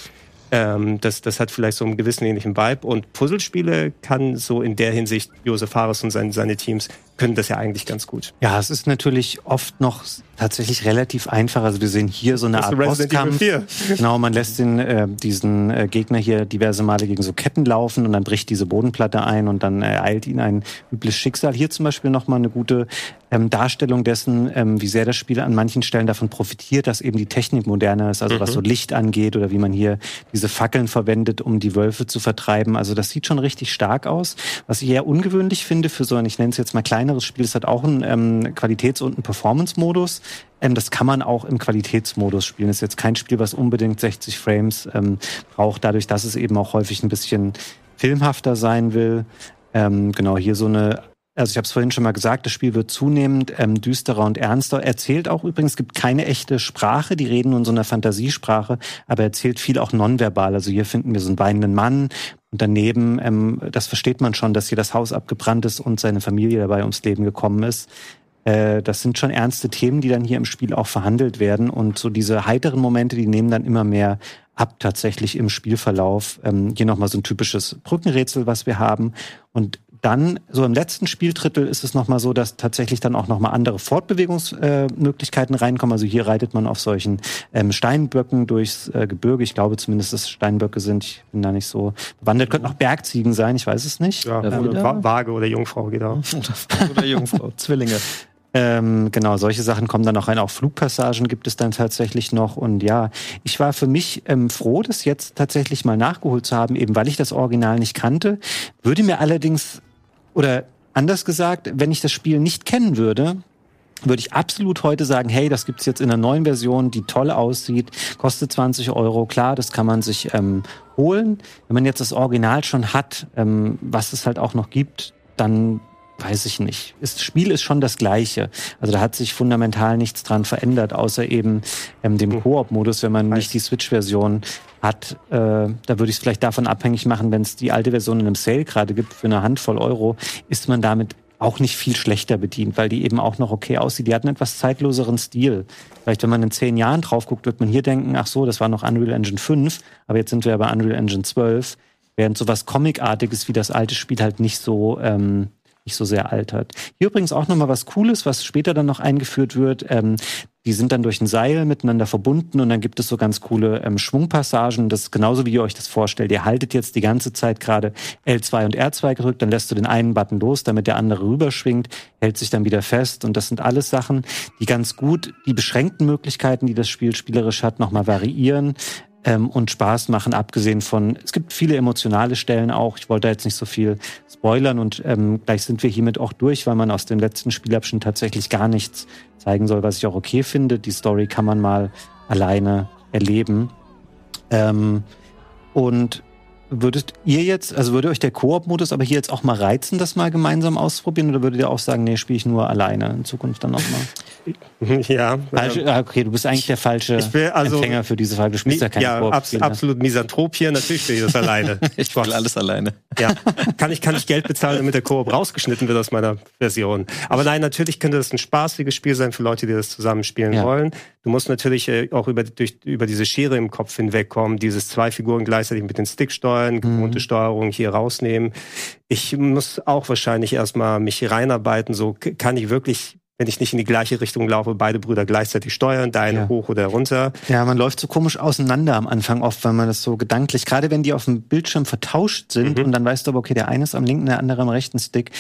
ähm, das, das hat vielleicht so einen gewissen ähnlichen Vibe. Und Puzzlespiele kann so in der Hinsicht Josef Harris und seine, seine Teams können das ja eigentlich ganz gut. Ja, es ist natürlich oft noch tatsächlich relativ einfach. Also wir sehen hier so eine Art Bosskampf. Genau, man lässt den, äh, diesen äh, Gegner hier diverse Male gegen so Ketten laufen und dann bricht diese Bodenplatte ein und dann äh, eilt ihn ein übles Schicksal. Hier zum Beispiel nochmal eine gute ähm, Darstellung dessen, ähm, wie sehr das Spiel an manchen Stellen davon profitiert, dass eben die Technik moderner ist, also mhm. was so Licht angeht oder wie man hier diese Fackeln verwendet, um die Wölfe zu vertreiben. Also das sieht schon richtig stark aus. Was ich eher ungewöhnlich finde für so ein, ich nenne es jetzt mal kleineres Spiel, es hat auch einen ähm, Qualitäts- und einen Performance-Modus. Ähm, das kann man auch im Qualitätsmodus spielen. Das ist jetzt kein Spiel, was unbedingt 60 Frames ähm, braucht, dadurch, dass es eben auch häufig ein bisschen filmhafter sein will. Ähm, genau, hier so eine also ich habe es vorhin schon mal gesagt, das Spiel wird zunehmend ähm, düsterer und ernster. Erzählt auch übrigens, es gibt keine echte Sprache, die reden nur in so einer Fantasiesprache, aber erzählt viel auch nonverbal. Also hier finden wir so einen weinenden Mann und daneben, ähm, das versteht man schon, dass hier das Haus abgebrannt ist und seine Familie dabei ums Leben gekommen ist. Äh, das sind schon ernste Themen, die dann hier im Spiel auch verhandelt werden und so diese heiteren Momente, die nehmen dann immer mehr ab tatsächlich im Spielverlauf. Ähm, hier nochmal so ein typisches Brückenrätsel, was wir haben. Und dann, so im letzten Spieldrittel ist es nochmal so, dass tatsächlich dann auch nochmal andere Fortbewegungsmöglichkeiten äh, reinkommen. Also hier reitet man auf solchen ähm, Steinböcken durchs äh, Gebirge. Ich glaube zumindest, dass Steinböcke sind. Ich bin da nicht so bewandert. Könnten auch Bergziegen sein, ich weiß es nicht. Ja, ähm, Waage oder Jungfrau geht auch. oder Jungfrau, Zwillinge. Ähm, genau, solche Sachen kommen dann noch rein. Auch Flugpassagen gibt es dann tatsächlich noch. Und ja, ich war für mich ähm, froh, das jetzt tatsächlich mal nachgeholt zu haben, eben weil ich das Original nicht kannte. Würde mir allerdings oder anders gesagt, wenn ich das Spiel nicht kennen würde, würde ich absolut heute sagen, hey, das gibt's jetzt in einer neuen Version, die toll aussieht, kostet 20 Euro, klar, das kann man sich ähm, holen. Wenn man jetzt das Original schon hat, ähm, was es halt auch noch gibt, dann weiß ich nicht. Das Spiel ist schon das gleiche. Also da hat sich fundamental nichts dran verändert, außer eben ähm, dem hm. Koop-Modus, wenn man nicht die Switch-Version hat. Äh, da würde ich es vielleicht davon abhängig machen, wenn es die alte Version in einem Sale gerade gibt für eine Handvoll Euro, ist man damit auch nicht viel schlechter bedient, weil die eben auch noch okay aussieht. Die hatten etwas zeitloseren Stil. Vielleicht, wenn man in zehn Jahren drauf guckt, wird man hier denken, ach so, das war noch Unreal Engine 5, aber jetzt sind wir ja bei Unreal Engine 12. Während sowas Comicartiges wie das alte Spiel halt nicht so ähm, nicht so sehr altert. Hier übrigens auch nochmal was Cooles, was später dann noch eingeführt wird. Ähm, die sind dann durch ein Seil miteinander verbunden und dann gibt es so ganz coole ähm, Schwungpassagen. Das ist genauso, wie ihr euch das vorstellt. Ihr haltet jetzt die ganze Zeit gerade L2 und R2 gedrückt, dann lässt du den einen Button los, damit der andere rüberschwingt, hält sich dann wieder fest. Und das sind alles Sachen, die ganz gut die beschränkten Möglichkeiten, die das Spiel spielerisch hat, nochmal variieren ähm, und Spaß machen, abgesehen von, es gibt viele emotionale Stellen auch. Ich wollte jetzt nicht so viel spoilern und ähm, gleich sind wir hiermit auch durch, weil man aus dem letzten Spielabschnitt tatsächlich gar nichts zeigen soll, was ich auch okay finde. Die Story kann man mal alleine erleben. Ähm, und Würdet ihr jetzt, also würde euch der Koop-Modus aber hier jetzt auch mal reizen, das mal gemeinsam auszuprobieren? Oder würdet ihr auch sagen, nee, spiele ich nur alleine in Zukunft dann nochmal? Ja. Ah, okay, du bist eigentlich der falsche also, Empfänger für diese Frage. Du spielst ja keine ja, abs absolut Misanthrop hier. Natürlich spiele ich das alleine. ich spiele alles alleine. Ja. Kann ich, kann ich Geld bezahlen, damit der Koop rausgeschnitten wird aus meiner Version. Aber nein, natürlich könnte das ein spaßiges Spiel sein für Leute, die das zusammenspielen ja. wollen. Du musst natürlich äh, auch über, durch, über diese Schere im Kopf hinwegkommen, dieses zwei Figuren gleichzeitig mit den Stick steuern, gewohnte mhm. Steuerung hier rausnehmen. Ich muss auch wahrscheinlich erstmal mich reinarbeiten, so kann ich wirklich wenn ich nicht in die gleiche Richtung laufe, beide Brüder gleichzeitig steuern, der eine ja. hoch oder runter. Ja, man läuft so komisch auseinander am Anfang oft, wenn man das so gedanklich, gerade wenn die auf dem Bildschirm vertauscht sind mhm. und dann weißt du aber, okay, der eine ist am linken, der andere am rechten Stick.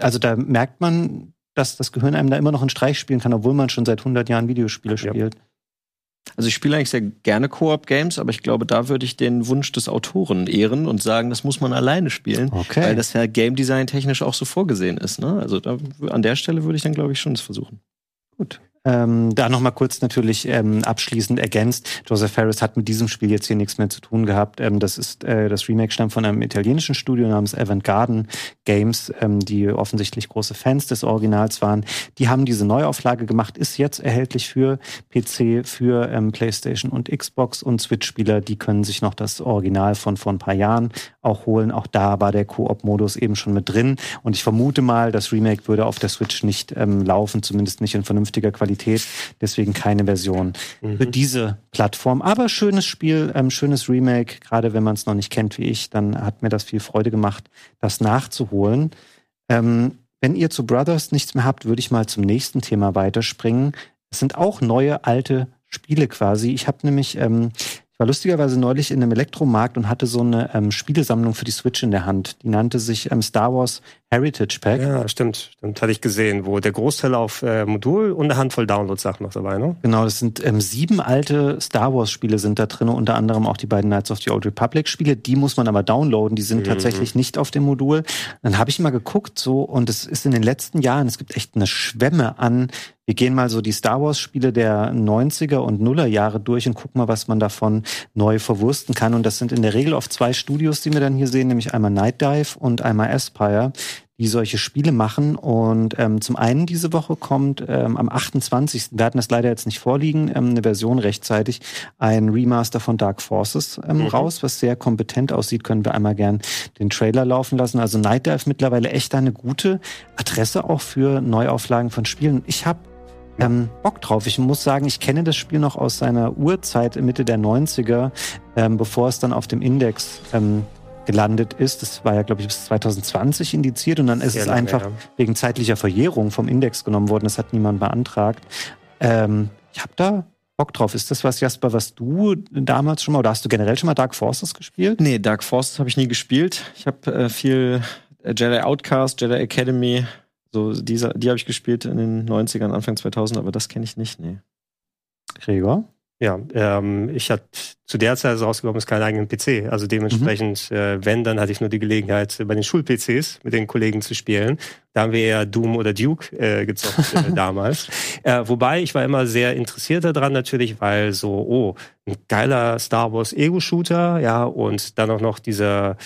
Also da merkt man, dass das Gehirn einem da immer noch einen Streich spielen kann, obwohl man schon seit 100 Jahren Videospiele spielt. Also ich spiele eigentlich sehr gerne Koop-Games, aber ich glaube, da würde ich den Wunsch des Autoren ehren und sagen, das muss man alleine spielen, okay. weil das ja Game Design technisch auch so vorgesehen ist. Ne? Also da, an der Stelle würde ich dann, glaube ich, schon das versuchen. Gut. Ähm, da nochmal kurz natürlich ähm, abschließend ergänzt. Joseph Harris hat mit diesem Spiel jetzt hier nichts mehr zu tun gehabt. Ähm, das ist äh, das Remake stammt von einem italienischen Studio namens Avant Garden Games, ähm, die offensichtlich große Fans des Originals waren. Die haben diese Neuauflage gemacht, ist jetzt erhältlich für PC, für ähm, PlayStation und Xbox und Switch-Spieler. Die können sich noch das Original von vor ein paar Jahren auch holen. Auch da war der Koop-Modus eben schon mit drin. Und ich vermute mal, das Remake würde auf der Switch nicht ähm, laufen, zumindest nicht in vernünftiger Qualität Qualität. Deswegen keine Version mhm. für diese Plattform. Aber schönes Spiel, ähm, schönes Remake. Gerade wenn man es noch nicht kennt wie ich, dann hat mir das viel Freude gemacht, das nachzuholen. Ähm, wenn ihr zu Brothers nichts mehr habt, würde ich mal zum nächsten Thema weiterspringen. Es sind auch neue, alte Spiele quasi. Ich habe nämlich ähm, ich war lustigerweise neulich in einem Elektromarkt und hatte so eine ähm, Spielesammlung für die Switch in der Hand. Die nannte sich ähm, Star Wars Heritage Pack. Ja, stimmt. Stimmt, hatte ich gesehen, wo der Großteil auf äh, Modul und eine Handvoll Download-Sachen noch dabei, ne? Genau, das sind ähm, sieben alte Star Wars-Spiele sind da drin, unter anderem auch die beiden Knights of the Old Republic-Spiele. Die muss man aber downloaden, die sind mhm. tatsächlich nicht auf dem Modul. Dann habe ich mal geguckt so und es ist in den letzten Jahren, es gibt echt eine Schwemme an wir gehen mal so die Star Wars Spiele der 90er und Nuller Jahre durch und gucken mal, was man davon neu verwursten kann. Und das sind in der Regel oft zwei Studios, die wir dann hier sehen, nämlich einmal Night Dive und einmal Aspire die solche Spiele machen. Und ähm, zum einen diese Woche kommt ähm, am 28. Wir hatten das leider jetzt nicht vorliegen, ähm, eine Version rechtzeitig, ein Remaster von Dark Forces ähm, mhm. raus, was sehr kompetent aussieht. Können wir einmal gern den Trailer laufen lassen. Also Night Dive mittlerweile echt eine gute Adresse auch für Neuauflagen von Spielen. Ich habe ähm, Bock drauf. Ich muss sagen, ich kenne das Spiel noch aus seiner Urzeit Mitte der 90er, ähm, bevor es dann auf dem Index ähm, gelandet ist. Das war ja, glaube ich, bis 2020 indiziert und dann ist Sehr es lange, einfach ja. wegen zeitlicher Verjährung vom Index genommen worden. Das hat niemand beantragt. Ähm, ich habe da Bock drauf. Ist das was, Jasper, was du damals schon mal, oder hast du generell schon mal Dark Forces gespielt? Nee, Dark Forces habe ich nie gespielt. Ich habe äh, viel äh, Jedi Outcast, Jedi Academy, so diese, die habe ich gespielt in den 90ern, Anfang 2000, aber das kenne ich nicht, nee. Gregor? Ja, ähm, ich hatte zu der Zeit, als es rausgekommen ist, keinen eigenen PC. Also dementsprechend, mhm. äh, wenn, dann hatte ich nur die Gelegenheit, bei den Schul-PCs mit den Kollegen zu spielen. Da haben wir eher Doom oder Duke äh, gezockt äh, damals. Äh, wobei, ich war immer sehr interessiert daran natürlich, weil so, oh, ein geiler Star Wars Ego-Shooter, ja, und dann auch noch dieser,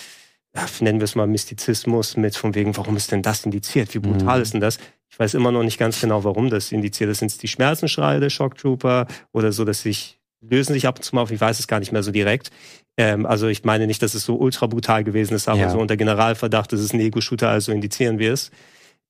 ja, nennen wir es mal Mystizismus mit von wegen, warum ist denn das indiziert? Wie brutal mhm. ist denn das? Ich weiß immer noch nicht ganz genau, warum das indiziert ist. Sind es die Schmerzenschreie der Shock Trooper oder so, dass sich lösen sich ab und zu mal auf, ich weiß es gar nicht mehr so direkt. Ähm, also ich meine nicht, dass es so ultra brutal gewesen ist, aber ja. so unter Generalverdacht, dass es ein Ego-Shooter, also indizieren wir es.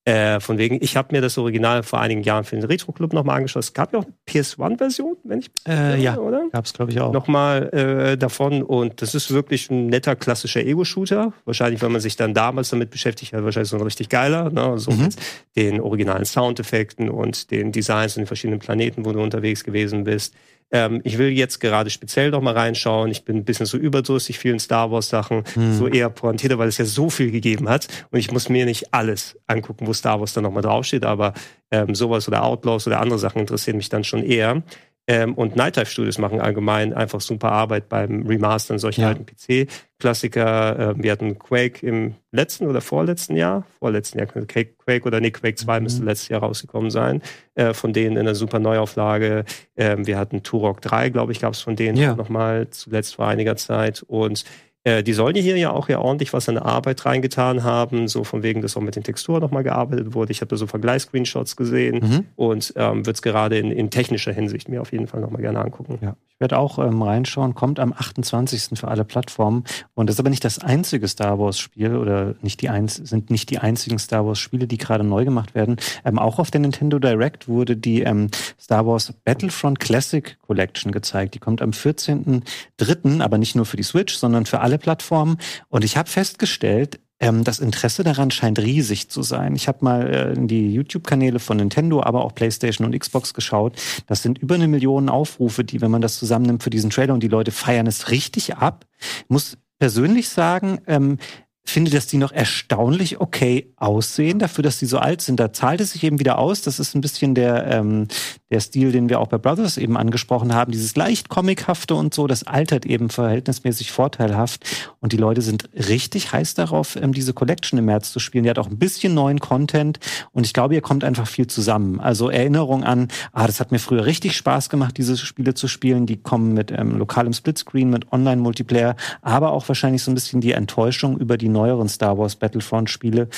Äh, von wegen, ich habe mir das Original vor einigen Jahren für den Retro Club nochmal angeschaut. Es gab ja auch eine PS1-Version, wenn ich Äh, ja, oder? gab es, glaube ich, auch. Nochmal äh, davon. Und das ist wirklich ein netter klassischer Ego-Shooter. Wahrscheinlich, wenn man sich dann damals damit beschäftigt hat, wahrscheinlich so ein richtig geiler. Ne? So Mhm. mit den originalen Soundeffekten und den Designs und den verschiedenen Planeten, wo du unterwegs gewesen bist. Ähm, ich will jetzt gerade speziell noch mal reinschauen. Ich bin ein bisschen so überdrüssig vielen Star Wars Sachen, so eher pointiert, weil es ja so viel gegeben hat. Und ich muss mir nicht alles angucken, wo Star Wars dann noch mal draufsteht. Aber ähm, sowas oder Outlaws oder andere Sachen interessieren mich dann schon eher. Ähm, und Night Dive Studios machen allgemein einfach super Arbeit beim Remastern solcher Ja. alten PC-Klassiker. Ähm, wir hatten Quake im letzten oder vorletzten Jahr, vorletzten Jahr, Quake, oder nee, Quake 2 müsste letztes Jahr rausgekommen sein, äh, von denen in einer super Neuauflage. Ähm, wir hatten Turok 3, glaube ich, gab es von denen Ja. nochmal zuletzt vor einiger Zeit. Und äh, die sollen hier ja auch ja ordentlich was an Arbeit reingetan haben, so von wegen, dass auch mit den Texturen nochmal gearbeitet wurde. Ich habe da so Vergleichs-Screenshots gesehen Mhm. und ähm, würde es gerade in, in technischer Hinsicht mir auf jeden Fall nochmal gerne angucken. Ja, ich werde auch ähm, reinschauen, kommt am 28. für alle Plattformen. Und das ist aber nicht das einzige Star Wars-Spiel oder nicht die eins, sind nicht die einzigen Star Wars-Spiele, die gerade neu gemacht werden. Ähm, auch auf der Nintendo Direct wurde die ähm, Star Wars Battlefront Classic Collection gezeigt. Die kommt am 14.03., aber nicht nur für die Switch, sondern für alle Plattformen. Und ich habe festgestellt, ähm, das Interesse daran scheint riesig zu sein. Ich habe mal äh, in die YouTube-Kanäle von Nintendo, aber auch PlayStation und Xbox geschaut. Das sind über eine Million Aufrufe, die, wenn man das zusammennimmt für diesen Trailer und die Leute feiern es richtig ab. Muss persönlich sagen, ähm, finde, dass die noch erstaunlich okay aussehen, dafür, dass die so alt sind. Da zahlt es sich eben wieder aus. Das ist ein bisschen der, ähm, der Stil, den wir auch bei Brothers eben angesprochen haben. Dieses leicht comichafte und so, das altert eben verhältnismäßig vorteilhaft. Und die Leute sind richtig heiß darauf, ähm, diese Collection im März zu spielen. Die hat auch ein bisschen neuen Content. Und ich glaube, hier kommt einfach viel zusammen. Also Erinnerung an, ah, das hat mir früher richtig Spaß gemacht, diese Spiele zu spielen. Die kommen mit ähm, lokalem Splitscreen, mit Online-Multiplayer, aber auch wahrscheinlich so ein bisschen die Enttäuschung über die neueren Star Wars Battlefront-Spiele,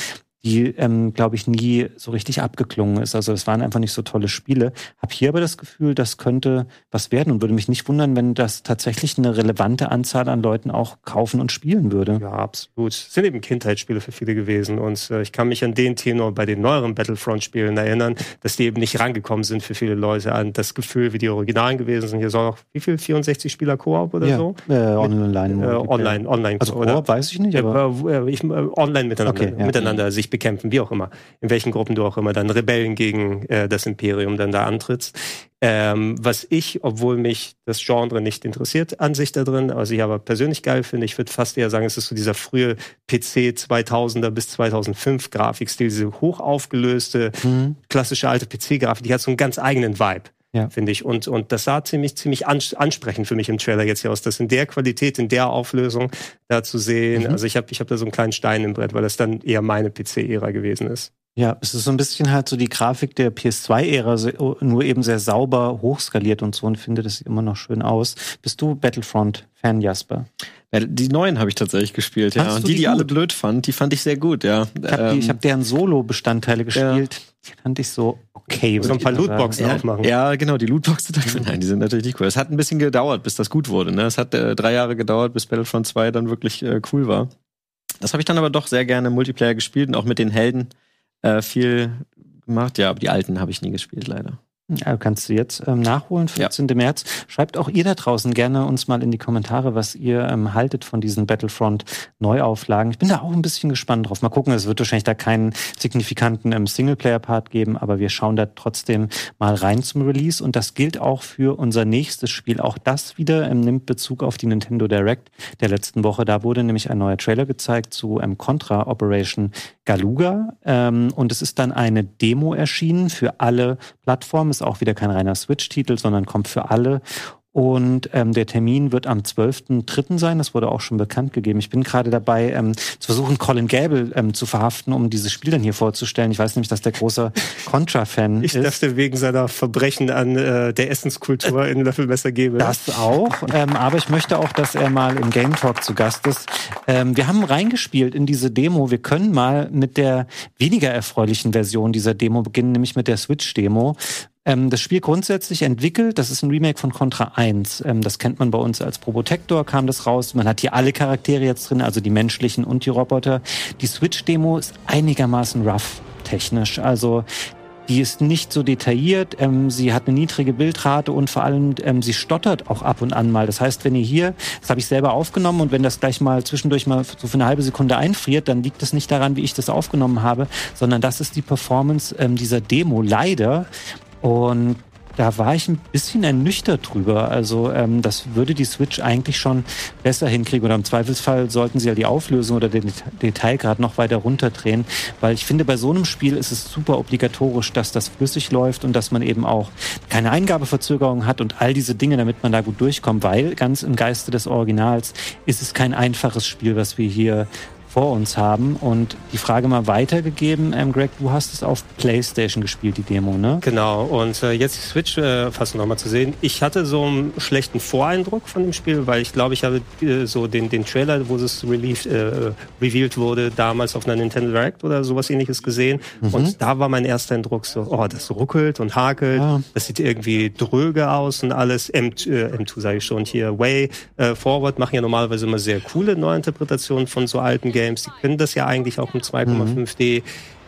die, ähm, glaube ich, nie so richtig abgeklungen ist. Also es waren einfach nicht so tolle Spiele. Hab hier aber das Gefühl, das könnte was werden und würde mich nicht wundern, wenn das tatsächlich eine relevante Anzahl an Leuten auch kaufen und spielen würde. Ja, absolut. Es sind eben Kindheitsspiele für viele gewesen. Und äh, ich kann mich an den Tenor bei den neueren Battlefront-Spielen erinnern, dass die eben nicht rangekommen sind für viele Leute an das Gefühl, wie die Originalen gewesen sind. Hier soll noch, wie viel? 64 Spieler Koop oder ja, so? äh, online, Äh, online, online, Also? Koop weiß ich nicht, aber äh, ich, äh, online miteinander, Okay, ja. miteinander sich bekämpfen, wie auch immer. In welchen Gruppen du auch immer dann Rebellen gegen äh, das Imperium dann da antrittst. Ähm, was ich, obwohl mich das Genre nicht interessiert, an sich da drin, was ich aber persönlich geil finde, ich würde fast eher sagen, es ist so dieser frühe PC 2000er bis 2005 Grafikstil, diese hoch aufgelöste, Mhm. klassische alte PC-Grafik, die hat so einen ganz eigenen Vibe Ja. finde ich. Und, und das sah ziemlich, ziemlich ans ansprechend für mich im Trailer jetzt hier aus, das in der Qualität, in der Auflösung da zu sehen. Mhm. Also ich habe ich hab da so einen kleinen Stein im Brett, weil das dann eher meine PC-Ära gewesen ist. Ja, es ist so ein bisschen halt so die Grafik der PS2-Ära, so- nur eben sehr sauber hochskaliert und so und finde, das sieht immer noch schön aus. Bist du Battlefront-Fan, Jasper? Ja, die neuen habe ich tatsächlich gespielt, ja. Und die, die die alle blöd fand, die fand ich sehr gut, ja. Ich habe Ähm, hab deren Solo-Bestandteile gespielt. Die fand ich so okay. So ein paar. Lootboxen ja, aufmachen. ja, genau, die Lootboxen, nein, die sind natürlich nicht cool. Es hat ein bisschen gedauert, bis das gut wurde. Ne? Es hat äh, drei Jahre gedauert, bis Battlefront 2 dann wirklich äh, cool war. Das habe ich dann aber doch sehr gerne im Multiplayer gespielt und auch mit den Helden äh, viel gemacht. Ja, aber die alten habe ich nie gespielt, leider. Ja, kannst du jetzt ähm, nachholen, 14. März. Schreibt auch ihr da draußen gerne uns mal in die Kommentare, was ihr ähm, haltet von diesen Battlefront-Neuauflagen. Ich bin da auch ein bisschen gespannt drauf. Mal gucken, es wird wahrscheinlich da keinen signifikanten ähm, Singleplayer-Part geben, aber wir schauen da trotzdem mal rein zum Release. Und das gilt auch für unser nächstes Spiel. Auch das wieder ähm, nimmt Bezug auf die Nintendo Direct der letzten Woche. Da wurde nämlich ein neuer Trailer gezeigt zu ähm, Contra Operation Galuga. Ähm, und es ist dann eine Demo erschienen für alle Plattformen. Ist auch wieder kein reiner Switch-Titel, sondern kommt für alle. Und ähm, der Termin wird am 12.3. sein. Das wurde auch schon bekannt gegeben. Ich bin gerade dabei, ähm, zu versuchen, Colin Gable ähm, zu verhaften, um dieses Spiel dann hier vorzustellen. Ich weiß nämlich, dass der großer Contra-Fan Ich ist. dachte wegen seiner Verbrechen an äh, der Essenskultur in Löffelmesser gebe. Das auch. ähm, aber ich möchte auch, dass er mal im Game Talk zu Gast ist. Ähm, wir haben reingespielt in diese Demo. Wir können mal mit der weniger erfreulichen Version dieser Demo beginnen, nämlich mit der Switch-Demo. Ähm, das Spiel grundsätzlich entwickelt, das ist ein Remake von Contra 1. Ähm, das kennt man bei uns als Probotector, kam das raus. Man hat hier alle Charaktere jetzt drin, also die menschlichen und die Roboter. Die Switch-Demo ist einigermaßen rough technisch. Also die ist nicht so detailliert, ähm, sie hat eine niedrige Bildrate und vor allem ähm, sie stottert auch ab und an mal. Das heißt, wenn ihr hier, das habe ich selber aufgenommen und wenn das gleich mal zwischendurch mal so für eine halbe Sekunde einfriert, dann liegt das nicht daran, wie ich das aufgenommen habe, sondern das ist die Performance ähm, dieser Demo leider. Und da war ich ein bisschen ernüchtert drüber. Also ähm, das würde die Switch eigentlich schon besser hinkriegen. Oder im Zweifelsfall sollten sie ja die Auflösung oder den Detailgrad noch weiter runterdrehen, weil ich finde, bei so einem Spiel ist es super obligatorisch, dass das flüssig läuft und dass man eben auch keine Eingabeverzögerung hat und all diese Dinge, damit man da gut durchkommt, weil ganz im Geiste des Originals ist es kein einfaches Spiel, was wir hier vor uns haben. Und die Frage mal weitergegeben, ähm, Greg, du hast es auf PlayStation gespielt, die Demo, ne? Genau, und äh, jetzt die Switch äh, fast nochmal zu sehen. Ich hatte so einen schlechten Voreindruck von dem Spiel, weil ich glaube, ich habe äh, so den, den Trailer, wo es relieved, äh, revealed wurde, damals auf einer Nintendo Direct oder sowas ähnliches gesehen. Mhm. Und da war mein erster Eindruck so, oh, das ruckelt und hakelt, ja. das sieht irgendwie dröge aus und alles. M, äh, M2 sage ich schon, hier Way äh, Forward machen ja normalerweise immer sehr coole Neuinterpretationen von so alten Games. Games, die können das ja eigentlich auch im 2,5D. Mhm.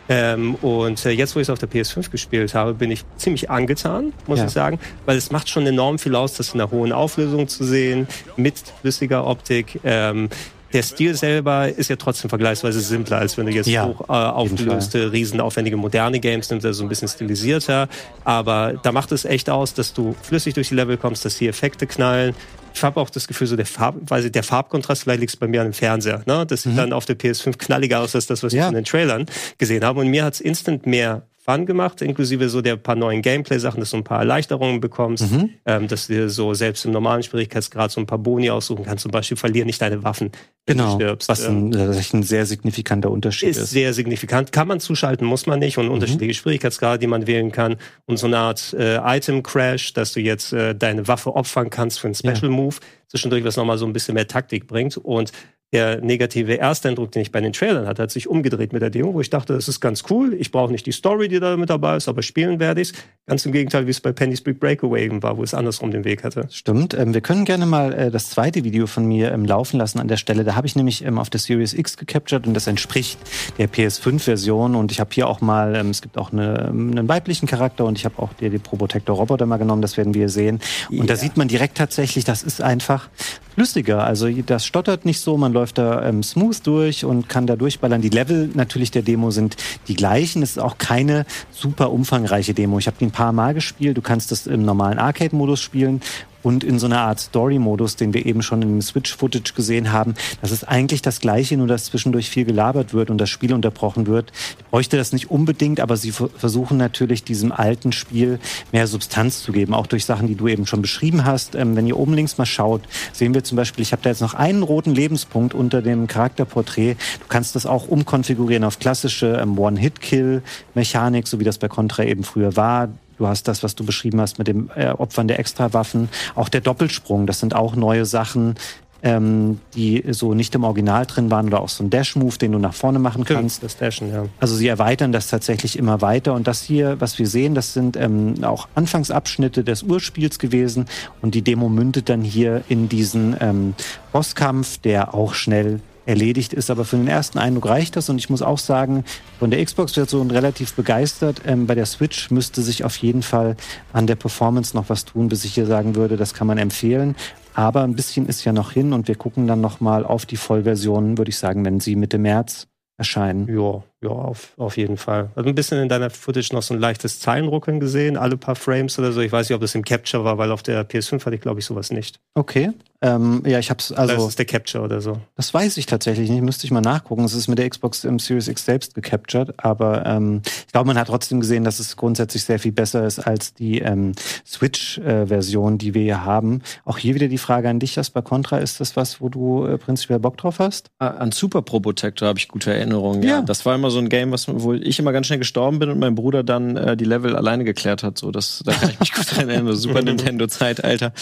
Ähm, und äh, jetzt, wo ich es auf der PS5 gespielt habe, bin ich ziemlich angetan, muss ja. ich sagen, weil es macht schon enorm viel aus, das in einer hohen Auflösung zu sehen, mit flüssiger Optik. Ähm, der Stil selber ist ja trotzdem vergleichsweise simpler, als wenn du jetzt ja, hoch äh, aufgelöste, riesenaufwendige moderne Games nimmst, also ein bisschen stilisierter. Aber da macht es echt aus, dass du flüssig durch die Level kommst, dass die Effekte knallen, ich habe auch das Gefühl, so der, Farb, weil der Farbkontrast, vielleicht liegt es bei mir an dem Fernseher. Ne? Das sieht mhm. dann auf der PS5 knalliger aus als das, was ja. ich in den Trailern gesehen habe. Und mir hat es instant mehr Fun gemacht, inklusive so der paar neuen Gameplay-Sachen, dass du ein paar Erleichterungen bekommst, mhm. ähm, dass du dir so selbst im normalen Schwierigkeitsgrad so ein paar Boni aussuchen kannst. Zum Beispiel verlier nicht deine Waffen, wenn genau, du stirbst. Was ein, ähm, ein sehr signifikanter Unterschied ist. Ist sehr signifikant. Kann man zuschalten, muss man nicht. Und mhm. unterschiedliche Schwierigkeitsgrade, die man wählen kann. Und so eine Art äh, Item-Crash, dass du jetzt äh, deine Waffe opfern kannst für einen Special-Move. Ja. Zwischendurch, was nochmal so ein bisschen mehr Taktik bringt. Und der negative Ersteindruck, den ich bei den Trailern hatte, hat sich umgedreht mit der Demo, wo ich dachte, das ist ganz cool. Ich brauche nicht die Story, die da mit dabei ist, aber spielen werde ich es. Ganz im Gegenteil, wie es bei Penny's Big Breakaway war, wo es andersrum den Weg hatte. Stimmt. Ähm, wir können gerne mal äh, das zweite Video von mir ähm, laufen lassen an der Stelle. Da habe ich nämlich ähm, auf der Series X gecaptured und das entspricht der PS5-Version. Und ich habe hier auch mal, ähm, es gibt auch eine, ähm, einen weiblichen Charakter und ich habe auch die, die Probotector Roboter mal genommen, das werden wir sehen. Und yeah. da sieht man direkt tatsächlich, das ist einfach flüssiger. Also das stottert nicht so, man läuft da ähm, smooth durch und kann da durchballern. Die Level natürlich der Demo sind die gleichen. Es ist auch keine super umfangreiche Demo. Ich habe die ein paar Mal gespielt. Du kannst das im normalen Arcade-Modus spielen und in so einer Art Story-Modus, den wir eben schon im Switch-Footage gesehen haben. Das ist eigentlich das Gleiche, nur dass zwischendurch viel gelabert wird und das Spiel unterbrochen wird. Ich bräuchte das nicht unbedingt, aber sie versuchen natürlich diesem alten Spiel mehr Substanz zu geben, auch durch Sachen, die du eben schon beschrieben hast. Ähm, wenn ihr oben links mal schaut, sehen wir zum Beispiel, ich habe da jetzt noch einen roten Lebenspunkt unter dem Charakterporträt. Du kannst das auch umkonfigurieren auf klassische ähm, One-Hit-Kill-Mechanik, so wie das bei Contra eben früher war. Du hast das, was du beschrieben hast mit dem äh, Opfern der Extrawaffen. Auch der Doppelsprung, das sind auch neue Sachen, ähm, die so nicht im Original drin waren oder auch so ein Dash-Move, den du nach vorne machen kannst. Das Dashen, ja. Also sie erweitern das tatsächlich immer weiter. Und das hier, was wir sehen, das sind ähm, auch Anfangsabschnitte des Urspiels gewesen. Und die Demo mündet dann hier in diesen ähm, Bosskampf, der auch schnell erledigt ist. Aber für den ersten Eindruck reicht das. Und ich muss auch sagen, von der Xbox-Version relativ begeistert. Ähm, bei der Switch müsste sich auf jeden Fall an der Performance noch was tun, bis ich hier sagen würde, das kann man empfehlen. Aber ein bisschen ist ja noch hin und wir gucken dann nochmal auf die Vollversion, würde ich sagen, wenn sie Mitte März erscheinen. Ja, ja, auf, auf jeden Fall. Also ein bisschen in deiner Footage noch so ein leichtes Zeilenruckeln gesehen, alle paar Frames oder so. Ich weiß nicht, ob das im Capture war, weil auf der PS5 hatte ich, glaube ich, sowas nicht. Okay. Ähm, ja, ich hab's also. Das ist der Capture oder so. Das weiß ich tatsächlich nicht. Müsste ich mal nachgucken. Es ist mit der Xbox im Series X selbst gecaptured, aber ähm, ich glaube, man hat trotzdem gesehen, dass es grundsätzlich sehr viel besser ist als die ähm, Switch-Version, äh, die wir hier haben. Auch hier wieder die Frage an dich, bei Contra. Ist das was, wo du äh, prinzipiell Bock drauf hast? An Super Pro Protector habe ich gute Erinnerungen. Ja. ja. Das war immer so ein Game, was wo ich immer ganz schnell gestorben bin und mein Bruder dann äh, die Level alleine geklärt hat. So, das, da kann ich mich gut dran erinnern. Super Nintendo-Zeitalter.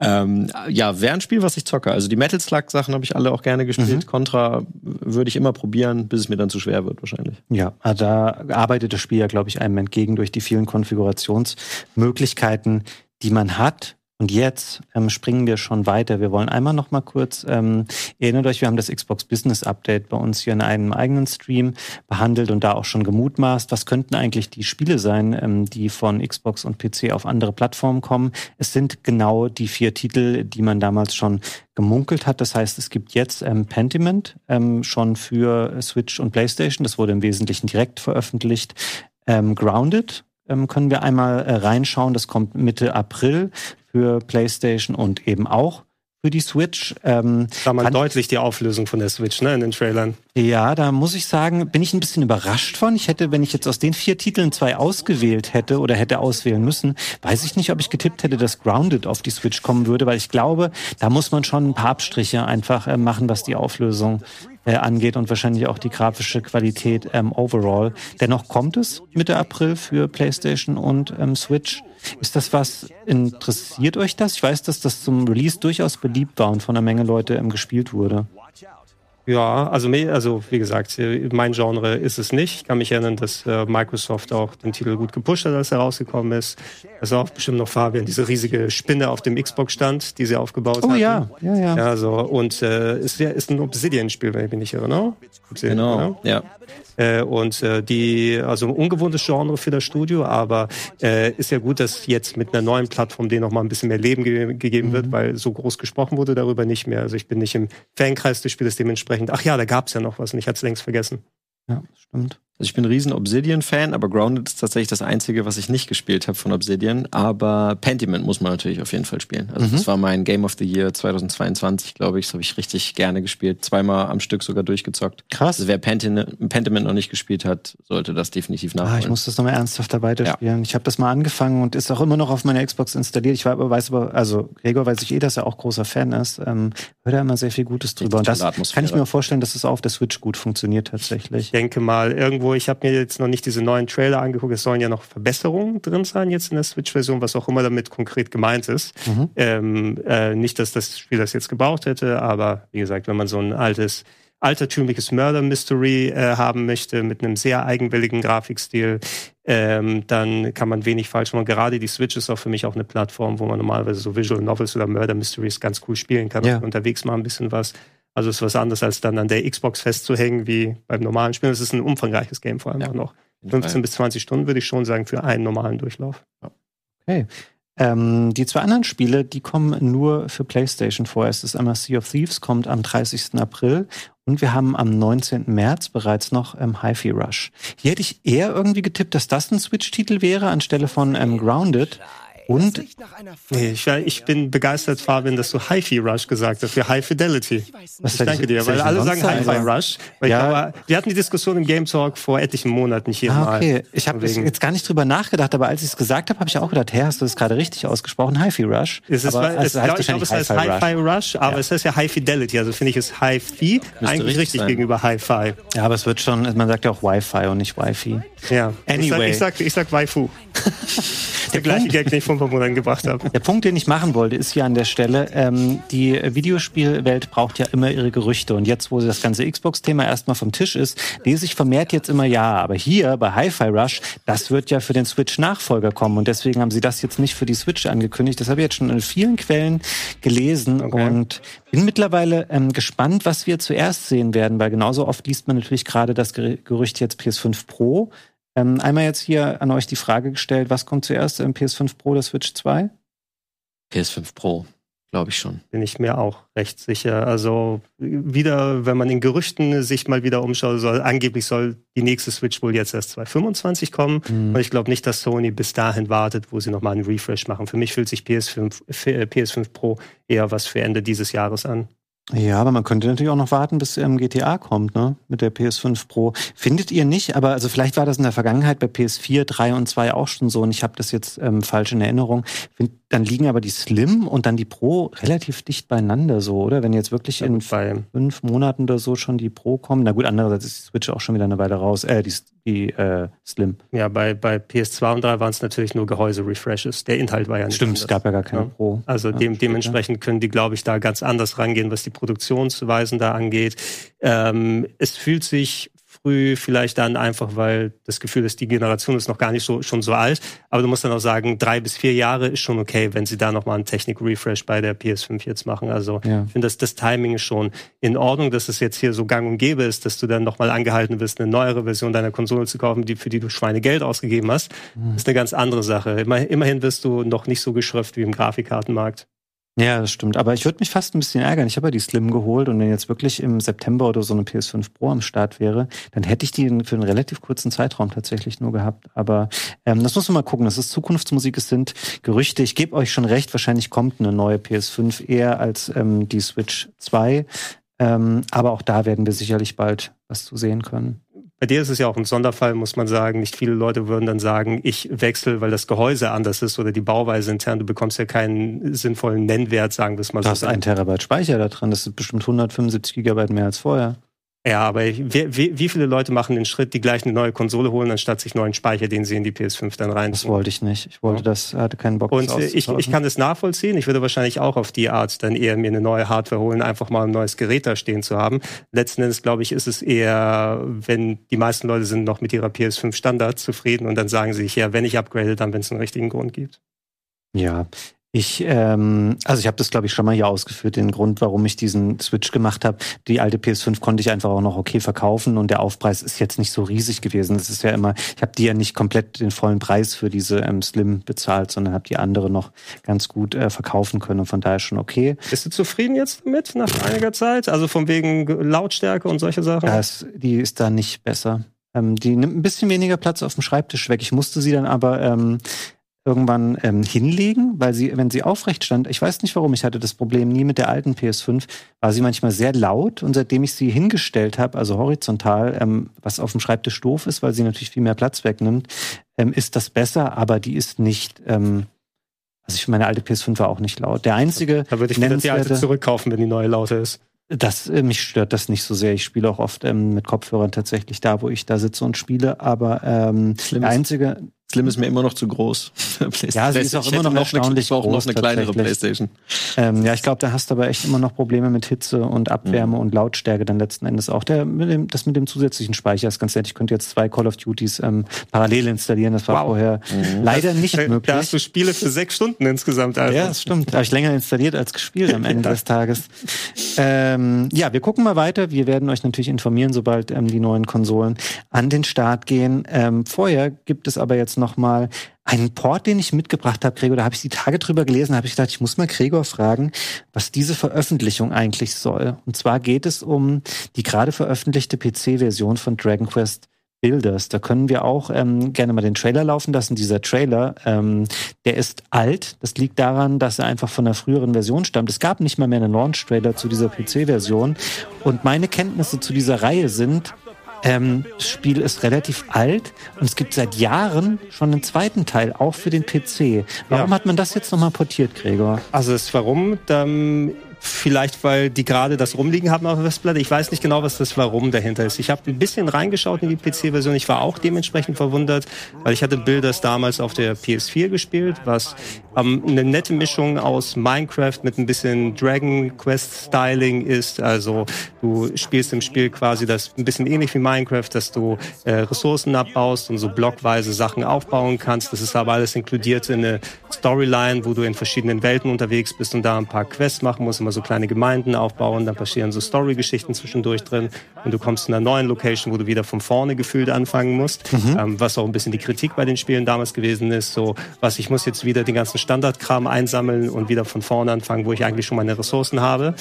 Ähm, ja, wäre ein Spiel, was ich zocke. Also die Metal Slug-Sachen habe ich alle auch gerne gespielt. Mhm. Contra würde ich immer probieren, bis es mir dann zu schwer wird wahrscheinlich. Ja, ah, da arbeitet das Spiel ja, glaube ich, einem entgegen durch die vielen Konfigurationsmöglichkeiten, die man hat Und jetzt ähm, springen wir schon weiter. Wir wollen einmal noch mal kurz, ähm, erinnert euch, wir haben das Xbox Business Update bei uns hier in einem eigenen Stream behandelt und da auch schon gemutmaßt, was könnten eigentlich die Spiele sein, ähm, die von Xbox und PC auf andere Plattformen kommen. Es sind genau die vier Titel, die man damals schon gemunkelt hat. Das heißt, es gibt jetzt ähm, Pentiment ähm, schon für Switch und PlayStation. Das wurde im Wesentlichen direkt veröffentlicht. Ähm, Grounded ähm, können wir einmal äh, reinschauen. Das kommt Mitte April für PlayStation und eben auch für die Switch. Ähm, da man deutlich die Auflösung von der Switch ne, in den Trailern. Ja, da muss ich sagen, bin ich ein bisschen überrascht von. Ich hätte, wenn ich jetzt aus den vier Titeln zwei ausgewählt hätte oder hätte auswählen müssen, weiß ich nicht, ob ich getippt hätte, dass Grounded auf die Switch kommen würde, weil ich glaube, da muss man schon ein paar Abstriche einfach äh, machen, was die Auflösung äh, angeht und wahrscheinlich auch die grafische Qualität ähm, overall. Dennoch kommt es Mitte April für PlayStation und ähm, Switch. Ist das was, interessiert euch das? Ich weiß, dass das zum Release durchaus beliebt war und von einer Menge Leute ähm, gespielt wurde. Ja, also, also wie gesagt, mein Genre ist es nicht. Ich kann mich erinnern, dass äh, Microsoft auch den Titel gut gepusht hat, als er rausgekommen ist. Das war auch bestimmt noch Fabian, diese riesige Spinne auf dem Xbox stand, die sie aufgebaut oh, hatten. ja, ja, ja. ja so, und äh, ist, ist ein Obsidian-Spiel, wenn ich mich nicht irre, ne? Obsidian, genau, ja. Äh, und äh, die, also ein ungewohntes Genre für das Studio, aber äh, ist ja gut, dass jetzt mit einer neuen Plattform denen noch mal ein bisschen mehr Leben ge gegeben mhm. wird, weil so groß gesprochen wurde darüber nicht mehr. Also ich bin nicht im Fankreis des Spieles dementsprechend. Ach ja, da gab es ja noch was und ich hatte es längst vergessen. Ja, stimmt. Also ich bin ein riesen Obsidian-Fan, aber Grounded ist tatsächlich das Einzige, was ich nicht gespielt habe von Obsidian. Aber Pentiment muss man natürlich auf jeden Fall spielen. Also mhm. das war mein Game of the Year 2022, glaube ich. Das habe ich richtig gerne gespielt. Zweimal am Stück sogar durchgezockt. Krass. Also wer Pentiment, Pentiment noch nicht gespielt hat, sollte das definitiv nachholen. Ah, ich muss das nochmal ernsthaft weiterspielen. Ja. Ich habe das mal angefangen und ist auch immer noch auf meiner Xbox installiert. Ich weiß aber, also Gregor weiß ich eh, dass er auch großer Fan ist. Ähm, hört er immer sehr viel Gutes drüber. Und das kann ich mir vorstellen, dass es auch auf der Switch gut funktioniert tatsächlich. Ich denke mal, irgendwo, ich habe mir jetzt noch nicht diese neuen Trailer angeguckt. Es sollen ja noch Verbesserungen drin sein jetzt in der Switch-Version, was auch immer damit konkret gemeint ist. Mhm. Ähm, äh, nicht, dass das Spiel das jetzt gebraucht hätte, aber wie gesagt, wenn man so ein altes altertümliches Murder Mystery äh, haben möchte mit einem sehr eigenwilligen Grafikstil, ähm, dann kann man wenig falsch machen. Gerade die Switch ist auch für mich auch eine Plattform, wo man normalerweise so Visual Novels oder Murder Mysteries ganz cool spielen kann. Ja. Unterwegs mal ein bisschen was. Also ist was anderes, als dann an der Xbox festzuhängen, wie beim normalen Spiel. Es ist ein umfangreiches Game vor allem ja, auch noch. 15 bis 20 Stunden würde ich schon sagen für einen normalen Durchlauf. Okay. Ähm, die zwei anderen Spiele, die kommen nur für PlayStation vor. Es ist einmal Sea of Thieves, kommt am 30. April und wir haben am 19. März bereits noch ähm, Hi-Fi Rush. Hier hätte ich eher irgendwie getippt, dass das ein Switch-Titel wäre, anstelle von ähm, Grounded. Und nee, ich, ich, bin begeistert, Fabian, dass du Hi-Fi Rush gesagt hast für High Fidelity. Was ich danke dir, weil alle sagen Hi-Fi Rush. Weil ja. glaube, wir hatten die Diskussion im Game Talk vor etlichen Monaten hier ah, okay. mal. Ich habe jetzt gar nicht drüber nachgedacht, aber als ich es gesagt habe, habe ich auch gedacht, hä, hast du das gerade richtig ausgesprochen? Hi-Fi Rush. Es ist, aber, es, heißt ich glaube, es heißt Hi-Fi Rush, Rush aber ja. es heißt ja High Fidelity. Also finde ich es Hi-Fi eigentlich richtig, richtig gegenüber Hi-Fi. Ja, aber es wird schon, man sagt ja auch Wi-Fi und nicht Wi-Fi. Ja. Anyway. Ich sag, ich sag, ich sag Waifu. der gleiche Punkt, Gag, den ich vor ein paar Monaten gebracht habe. Der Punkt, den ich machen wollte, ist hier an der Stelle, ähm, die Videospielwelt braucht ja immer ihre Gerüchte. Und jetzt, wo das ganze Xbox-Thema erstmal vom Tisch ist, lese ich vermehrt jetzt immer ja. Aber hier bei Hi-Fi Rush, das wird ja für den Switch-Nachfolger kommen. Und deswegen haben sie das jetzt nicht für die Switch angekündigt. Das habe ich jetzt schon in vielen Quellen gelesen okay. und bin mittlerweile ähm, gespannt, was wir zuerst sehen werden, weil genauso oft liest man natürlich gerade das Gerücht jetzt PS5 Pro. Ähm, einmal jetzt hier an euch die Frage gestellt, was kommt zuerst, im PS5 Pro oder Switch 2? PS5 Pro, glaube ich schon. Bin ich mir auch recht sicher. Also wieder, wenn man in Gerüchten sich mal wieder umschaut, soll angeblich soll die nächste Switch wohl jetzt erst 2025 kommen. Mhm. Und ich glaube nicht, dass Sony bis dahin wartet, wo sie nochmal einen Refresh machen. Für mich fühlt sich PS5, PS5 Pro eher was für Ende dieses Jahres an. Ja, aber man könnte natürlich auch noch warten, bis ähm, GTA kommt, ne? Mit der PS5 Pro. Findet ihr nicht? Aber also vielleicht war das in der Vergangenheit bei PS4, 3 und 2 auch schon so und ich habe das jetzt ähm, falsch in Erinnerung. Find, dann liegen aber die Slim und dann die Pro relativ dicht beieinander so, oder? Wenn jetzt wirklich ja, in fünf Monaten oder so schon die Pro kommen. Na gut, andererseits ist die Switch auch schon wieder eine Weile raus. Äh, die, die äh, Slim. Ja, bei, bei PS2 und 3 waren es natürlich nur Gehäuse-Refreshes. Der Inhalt war ja nicht Stimmt, anders. es gab ja gar keine ja. Pro. Also dem, dementsprechend können die, glaube ich, da ganz anders rangehen, was die Produktionsweisen da angeht. Ähm, es fühlt sich früh vielleicht dann einfach, weil das Gefühl ist, die Generation ist noch gar nicht so schon so alt. Aber du musst dann auch sagen, drei bis vier Jahre ist schon okay, wenn sie da nochmal einen Technik-Refresh bei der PS5 jetzt machen. Also Ja. ich finde, dass das Timing ist schon in Ordnung, dass es jetzt hier so gang und gäbe ist, dass du dann nochmal angehalten wirst, eine neuere Version deiner Konsole zu kaufen, die, für die du Schweinegeld ausgegeben hast. Mhm. ist eine ganz andere Sache. Immer, immerhin wirst du noch nicht so geschröpft wie im Grafikkartenmarkt. Ja, das stimmt. Aber ich würde mich fast ein bisschen ärgern. Ich habe ja die Slim geholt und wenn jetzt wirklich im September oder so eine PS5 Pro am Start wäre, dann hätte ich die für einen relativ kurzen Zeitraum tatsächlich nur gehabt. Aber ähm, das muss man mal gucken. Das ist Zukunftsmusik, es sind Gerüchte. Ich gebe euch schon recht, wahrscheinlich kommt eine neue PS5 eher als ähm, die Switch 2. Ähm, aber auch da werden wir sicherlich bald was zu sehen können. Bei dir ist es ja auch ein Sonderfall, muss man sagen. Nicht viele Leute würden dann sagen, ich wechsle, weil das Gehäuse anders ist oder die Bauweise intern. Du bekommst ja keinen sinnvollen Nennwert, sagen wir es mal Du hast so. ein Terabyte Speicher da dran. Das ist bestimmt 175 Gigabyte mehr als vorher. Ja, aber wie, wie, viele Leute machen den Schritt, die gleich eine neue Konsole holen, anstatt sich neuen Speicher, den sie in die PS5 dann rein Das wollte ich nicht. Ich wollte das, hatte keinen Bock. Und das äh, ich, ich kann das nachvollziehen. Ich würde wahrscheinlich auch auf die Art dann eher mir eine neue Hardware holen, einfach mal ein neues Gerät da stehen zu haben. Letzten Endes, glaube ich, ist es eher, wenn die meisten Leute sind noch mit ihrer PS5 Standard zufrieden und dann sagen sie sich, ja, wenn ich upgrade, dann wenn es einen richtigen Grund gibt. Ja, ich, ähm, also ich habe das, glaube ich, schon mal hier ausgeführt, den Grund, warum ich diesen Switch gemacht habe. Die alte PS5 konnte ich einfach auch noch okay verkaufen und der Aufpreis ist jetzt nicht so riesig gewesen. Das ist ja immer, ich habe die ja nicht komplett den vollen Preis für diese ähm, Slim bezahlt, sondern habe die andere noch ganz gut äh, verkaufen können und von daher schon okay. Bist du zufrieden jetzt damit nach einiger Zeit? Also von wegen Lautstärke und solche Sachen? Das, die ist da nicht besser. Ähm, die nimmt ein bisschen weniger Platz auf dem Schreibtisch weg. Ich musste sie dann aber ähm, irgendwann ähm, hinlegen, weil sie, wenn sie aufrecht stand, ich weiß nicht warum, ich hatte das Problem nie mit der alten PS5, war sie manchmal sehr laut und seitdem ich sie hingestellt habe, also horizontal, ähm, was auf dem Schreibtisch doof ist, weil sie natürlich viel mehr Platz wegnimmt, ähm, ist das besser, aber die ist nicht, ähm, also ich meine alte PS5 war auch nicht laut. Der einzige da würde ich wieder die alte zurückkaufen, wenn die neue lauter ist. das, äh, mich stört das nicht so sehr. Ich spiele auch oft ähm, mit Kopfhörern tatsächlich da, wo ich da sitze und spiele. Aber ähm, der einzige, Slim ist mir immer noch zu groß. Ja, sie ist auch immer noch erstaunlich ich brauche noch groß eine kleinere. Playstation. ähm, ja, ich glaube, da hast du aber echt immer noch Probleme mit Hitze und Abwärme Mhm. und Lautstärke dann letzten Endes auch. Der, mit dem, das mit dem zusätzlichen Speicher ist ganz nett. Ich könnte jetzt zwei Call of Duties ähm, parallel installieren. Das war Wow. vorher leider nicht Da, möglich. da hast du Spiele für sechs Stunden insgesamt. Also. Ja, das stimmt. Habe ich länger installiert als gespielt am Ende des Tages. Ähm, ja, wir gucken mal weiter. Wir werden euch natürlich informieren, sobald ähm, die neuen Konsolen an den Start gehen. Ähm, vorher gibt es aber jetzt noch mal einen Port, den ich mitgebracht habe, Gregor. Da habe ich die Tage drüber gelesen, habe ich gedacht, ich muss mal Gregor fragen, was diese Veröffentlichung eigentlich soll. Und zwar geht es um die gerade veröffentlichte PC-Version von Dragon Quest Builders. Da können wir auch ähm, gerne mal den Trailer laufen lassen. Dieser Trailer, ähm, der ist alt. Das liegt daran, dass er einfach von einer früheren Version stammt. Es gab nicht mal mehr einen Launch-Trailer zu dieser PC-Version. Und meine Kenntnisse zu dieser Reihe sind, ähm, das Spiel ist relativ alt und es gibt seit Jahren schon einen zweiten Teil, auch für den PC. Warum Ja. hat man das jetzt nochmal portiert, Gregor? Also das Warum, dann vielleicht weil die gerade das rumliegen haben auf der Festplatte. Ich weiß nicht genau, was das Warum dahinter ist. Ich habe ein bisschen reingeschaut in die PC-Version. Ich war auch dementsprechend verwundert, weil ich hatte Builders damals auf der PS4 gespielt, was ähm, eine nette Mischung aus Minecraft mit ein bisschen Dragon Quest Styling ist. Also du spielst im Spiel quasi das ein bisschen ähnlich wie Minecraft, dass du äh, Ressourcen abbaust und so blockweise Sachen aufbauen kannst. Das ist aber alles inkludiert in eine Storyline, wo du in verschiedenen Welten unterwegs bist und da ein paar Quests machen musst, immer so kleine Gemeinden aufbauen, dann passieren so Story-Geschichten zwischendurch drin und du kommst in einer neuen Location, wo du wieder von vorne gefühlt anfangen musst, ähm, was auch ein bisschen die Kritik bei den Spielen damals gewesen ist, so was ich muss jetzt wieder den ganzen Standardkram einsammeln und wieder von vorne anfangen, wo ich eigentlich schon meine Ressourcen habe.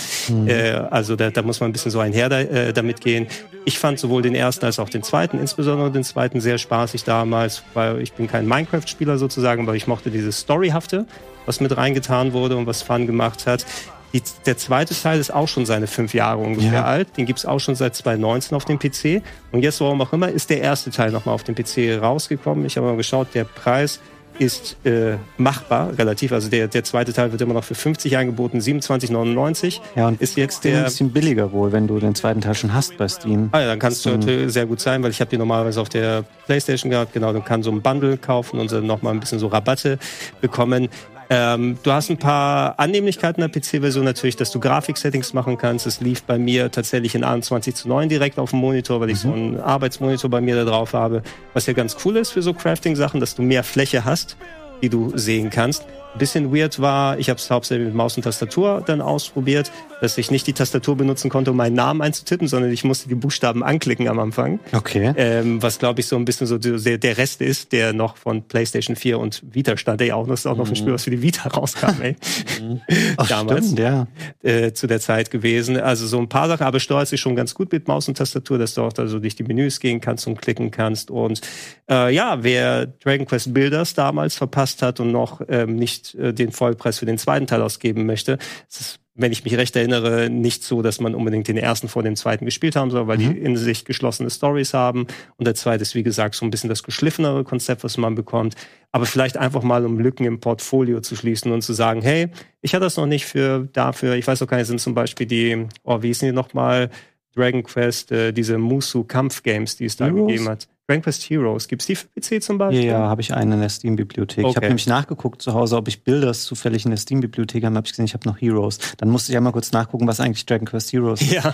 Äh, also da, da muss man ein bisschen so einher da, äh, damit gehen. Ich fand sowohl den ersten als auch den zweiten, insbesondere den zweiten, sehr spaßig damals, weil ich bin kein Minecraft-Spieler sozusagen, aber ich mochte dieses Storyhafte, was mit reingetan wurde und was Fun gemacht hat. Die, der zweite Teil ist auch schon seine fünf Jahre ungefähr Ja. alt. Den gibt's auch schon seit 2019 auf dem PC. Und jetzt, warum auch immer, ist der erste Teil nochmal auf dem PC rausgekommen. Ich habe mal geschaut, der Preis ist äh, machbar, relativ. Also der, der zweite Teil wird immer noch für 50 angeboten, 27,99. Ja, und ist jetzt ein der bisschen billiger wohl, wenn du den zweiten Teil schon hast bei Steam. Ah ja, dann kannst du natürlich sehr gut sein, weil ich habe die normalerweise auf der Playstation gehabt. Genau, du kannst so ein Bundle kaufen und dann nochmal ein bisschen so Rabatte bekommen. Ähm, du hast ein paar Annehmlichkeiten der PC-Version natürlich, dass du Grafik-Settings machen kannst. Es lief bei mir tatsächlich in 21 zu 9 direkt auf dem Monitor, weil ich so einen Arbeitsmonitor bei mir da drauf habe. Was ja ganz cool ist für so Crafting-Sachen, dass du mehr Fläche hast, die du sehen kannst. Ein bisschen weird war, ich habe es hauptsächlich mit Maus und Tastatur dann ausprobiert, dass ich nicht die Tastatur benutzen konnte, um meinen Namen einzutippen, sondern ich musste die Buchstaben anklicken am Anfang. Okay. Ähm, was glaube ich so ein bisschen so der, der Rest ist, der noch von PlayStation 4 und Vita stand, ja auch noch, ist auch noch ein Spiel, was für die Vita rauskam, ey. Ach, Damals. stimmt, ja. äh, zu der Zeit gewesen. Also so ein paar Sachen, aber steuert sich schon ganz gut mit Maus und Tastatur, dass du auch da so durch die Menüs gehen kannst und klicken kannst. Und äh, ja, wer Dragon Quest Builders damals verpasst hat und noch ähm, nicht äh, den Vollpreis für den zweiten Teil ausgeben möchte, es ist wenn ich mich recht erinnere, nicht so, dass man unbedingt den ersten vor dem zweiten gespielt haben soll, weil die in sich geschlossene Stories haben. Und der zweite ist, wie gesagt, so ein bisschen das geschliffenere Konzept, was man bekommt. Aber vielleicht einfach mal, um Lücken im Portfolio zu schließen und zu sagen, hey, ich hatte das noch nicht für dafür. Ich weiß auch gar nicht, sind zum Beispiel die, oh, wie hießen die nochmal? Dragon Quest, äh, diese Musu Kampfgames, die es da Heroes? gegeben hat. Dragon Quest Heroes. Gibt's die für PC zum Beispiel? ja, habe ich einen in der Steam-Bibliothek. Ich Okay. habe nämlich nachgeguckt zu Hause, ob ich Builders zufällig in der Steam-Bibliothek habe. habe ich gesehen, ich habe noch Heroes. Dann musste ich einmal kurz nachgucken, was eigentlich Dragon Quest Heroes ist. Ja.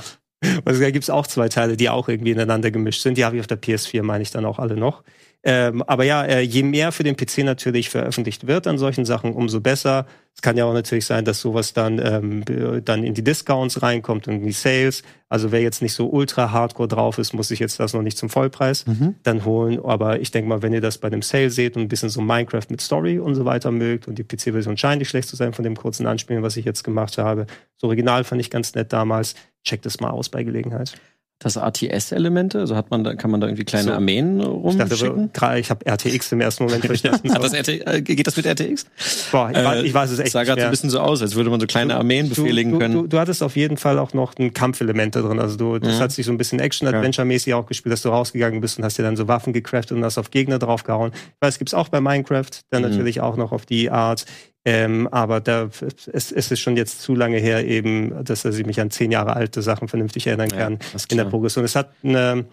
Also da gibt's auch zwei Teile, die auch irgendwie ineinander gemischt sind. Die habe ich auf der PS4, meine ich dann auch alle noch. Ähm, aber ja, äh, je mehr für den PC natürlich veröffentlicht wird an solchen Sachen, umso besser. Es kann ja auch natürlich sein, dass sowas dann, ähm, b- dann in die Discounts reinkommt und in die Sales. Also wer jetzt nicht so ultra hardcore drauf ist, muss sich jetzt das noch nicht zum Vollpreis dann holen. Aber ich denke mal, wenn ihr das bei dem Sale seht und ein bisschen so Minecraft mit Story und so weiter mögt und die PC-Version scheint nicht schlecht zu sein von dem kurzen Anspielen, was ich jetzt gemacht habe. Das Original fand ich ganz nett damals. Checkt es mal aus bei Gelegenheit. Das ATS-Elemente, also hat man da, kann man da irgendwie kleine So. Armeen Ich dachte, rumschicken? ich habe RTX im ersten Moment verstanden. Hat das RT, äh, geht das mit RTX? Boah, ich, weiß, ich weiß es echt sah gerade so ein bisschen so aus, als würde man so kleine Armeen befehligen du, können. Du, du hattest auf jeden Fall auch noch ein Kampfelement da drin. Also du, das Mhm. hat sich so ein bisschen Action-Adventure-mäßig auch gespielt, dass du rausgegangen bist und hast dir dann so Waffen gecraftet und hast auf Gegner draufgehauen. Ich weiß, gibt's auch bei Minecraft, dann Mhm. natürlich auch noch auf die Art. Ähm, aber da, es, es ist schon jetzt zu lange her eben, dass er sich mich an zehn Jahre alte Sachen vernünftig erinnern Ja, kann in der. Progression. Es hat eine,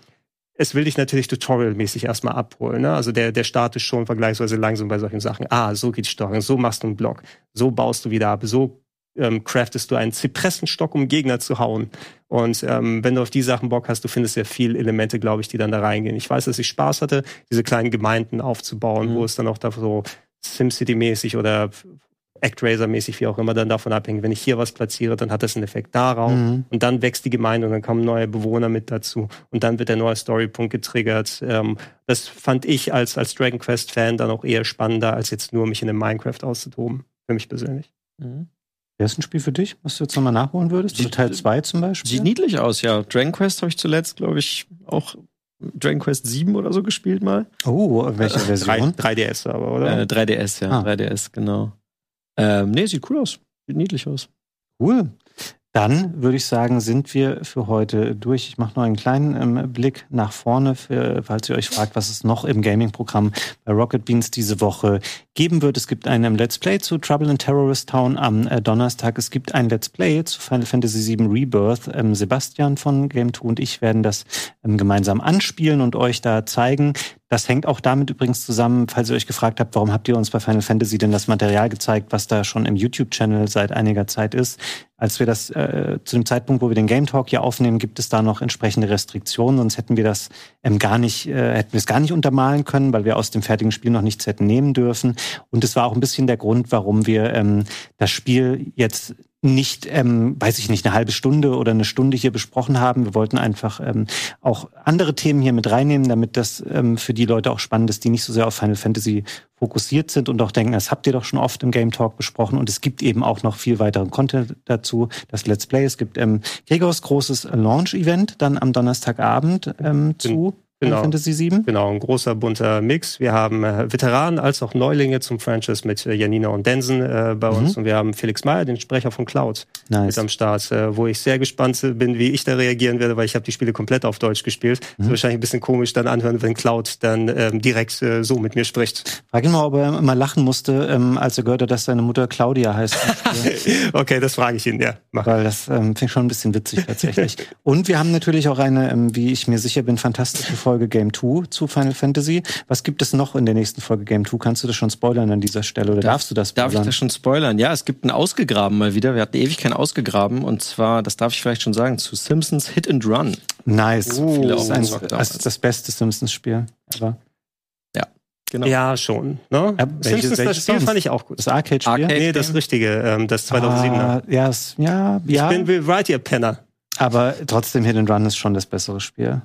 es will dich natürlich tutorialmäßig erstmal abholen. Ne? Also der, der Start ist schon vergleichsweise langsam bei solchen Sachen. Ah, so geht die Steuerung, so machst du einen Block, so baust du wieder ab, so ähm, craftest du einen Zypressenstock, um Gegner zu hauen. Und ähm, wenn du auf die Sachen Bock hast, du findest sehr viel Elemente, glaube ich, die dann da reingehen. Ich weiß, dass ich Spaß hatte, diese kleinen Gemeinden aufzubauen, Mhm. wo es dann auch da so SimCity-mäßig oder ActRaiser-mäßig, wie auch immer, dann davon abhängt. Wenn ich hier was platziere, dann hat das einen Effekt darauf. Mhm. Und dann wächst die Gemeinde und dann kommen neue Bewohner mit dazu. Und dann wird der neue Storypunkt getriggert. Ähm, das fand ich als, als Dragon Quest-Fan dann auch eher spannender, als jetzt nur mich in einem Minecraft auszutoben. Für mich persönlich. Mhm. Wäre es ein Spiel für dich, was du jetzt nochmal nachholen würdest? Die- Oder Teil 2 zum Beispiel? Sieht niedlich aus, ja. Dragon Quest habe ich zuletzt, glaube ich, auch Dragon Quest 7 oder so gespielt mal. Oh, welche Drei, Version? 3DS aber, oder? Äh, 3DS, ja. Ah. 3DS, genau. Ähm, nee, sieht cool aus. Sieht niedlich aus. Cool. Dann würde ich sagen, sind wir für heute durch. Ich mache noch einen kleinen ähm, Blick nach vorne, für, falls ihr euch fragt, was es noch im Gaming-Programm bei Rocket Beans diese Woche geben wird. Es gibt einen Let's Play zu Trouble in Terrorist Town am äh, Donnerstag. Es gibt ein Let's Play zu Final Fantasy VII Rebirth. Ähm, Sebastian von Game 2 und ich werden das ähm, gemeinsam anspielen und euch da zeigen. Das hängt auch damit übrigens zusammen, falls ihr euch gefragt habt, warum habt ihr uns bei Final Fantasy denn das Material gezeigt, was da schon im YouTube-Channel seit einiger Zeit ist. Als wir das äh, zu dem Zeitpunkt, wo wir den Game Talk hier aufnehmen, gibt es da noch entsprechende Restriktionen, sonst hätten wir das ähm, gar nicht, äh, hätten wir es gar nicht untermalen können, weil wir aus dem fertigen Spiel noch nichts hätten nehmen dürfen. Und es war auch ein bisschen der Grund, warum wir ähm, das Spiel jetzt nicht, ähm, weiß ich nicht, eine halbe Stunde oder eine Stunde hier besprochen haben. Wir wollten einfach ähm, auch andere Themen hier mit reinnehmen, damit das ähm, für die Leute auch spannend ist, die nicht so sehr auf Final Fantasy fokussiert sind und auch denken, das habt ihr doch schon oft im Game Talk besprochen. Und es gibt eben auch noch viel weiteren Content dazu. Das Let's Play, es gibt ähm, Gregors großes Launch-Event dann am Donnerstagabend ähm, zu Genau. Fantasy 7. Genau, ein großer bunter Mix. Wir haben äh, Veteranen als auch Neulinge zum Franchise mit äh, Janina und Densen äh, bei uns und wir haben Felix Meyer, den Sprecher von Cloud, mit Nice. am Start, äh, wo ich sehr gespannt bin, wie ich da reagieren werde, weil ich habe die Spiele komplett auf Deutsch gespielt. Ist wahrscheinlich ein bisschen komisch dann anhören, wenn Cloud dann ähm, direkt äh, so mit mir spricht. Frag ihn mal, ob er immer lachen musste, ähm, als er gehört hat, dass seine Mutter Claudia heißt. okay, das frage ich ihn, ja. Mach. Weil das ähm, finde ich schon ein bisschen witzig tatsächlich. Und wir haben natürlich auch eine, ähm, wie ich mir sicher bin, fantastische Folge Folge Game 2 zu Final Fantasy. Was gibt es noch in der nächsten Folge Game 2? Kannst du das schon spoilern an dieser Stelle oder darf, darfst du das spoilern? Darf ich das schon spoilern? Ja, es gibt ein Ausgegraben mal wieder. Wir hatten ewig kein Ausgegraben und zwar, das darf ich vielleicht schon sagen, zu Simpsons Hit and Run. Nice. Uh, das, ist ein, das ist das beste Simpsons-Spiel ever. Genau. Ja, schon. Ne? Ja, Simpsons, das Spiel fand ich auch gut. Das Arcade-Spiel? Arcade nee, das richtige, ähm, das 2007er. Ah, ja, ja, ja. Ich bin Will Wright, ihr Penner. Aber trotzdem, Hit and Run ist schon das bessere Spiel,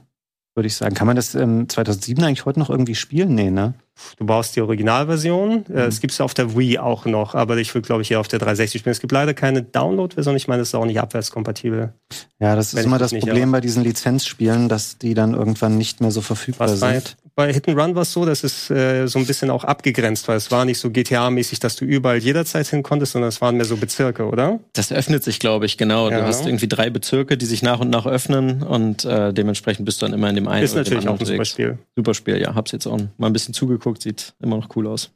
würde ich sagen. Kann man das ähm, 2007 eigentlich heute noch irgendwie spielen? Nee, ne? Du brauchst die Originalversion. Äh, mhm. Es gibt es auf der Wii auch noch, aber ich würde, glaube ich, eher auf der 360 spielen. Es gibt leider keine Download-Version. Ich meine, es ist auch nicht abwärtskompatibel. Ja, das ist immer das Problem bei diesen Lizenzspielen, dass die dann irgendwann nicht mehr so verfügbar Was sind. Bei, bei Hit and Run war es so, dass es äh, so ein bisschen auch abgegrenzt war. Es war nicht so GTA-mäßig, dass du überall jederzeit hin konntest, sondern es waren mehr so Bezirke, oder? Das öffnet sich, glaube ich, genau. Ja. Du hast irgendwie drei Bezirke, die sich nach und nach öffnen und äh, dementsprechend bist du dann immer in dem einen. Ist natürlich auch ein super Spiel. Super Spiel, ja. Hab's jetzt auch mal ein bisschen zugeguckt, sieht immer noch cool aus.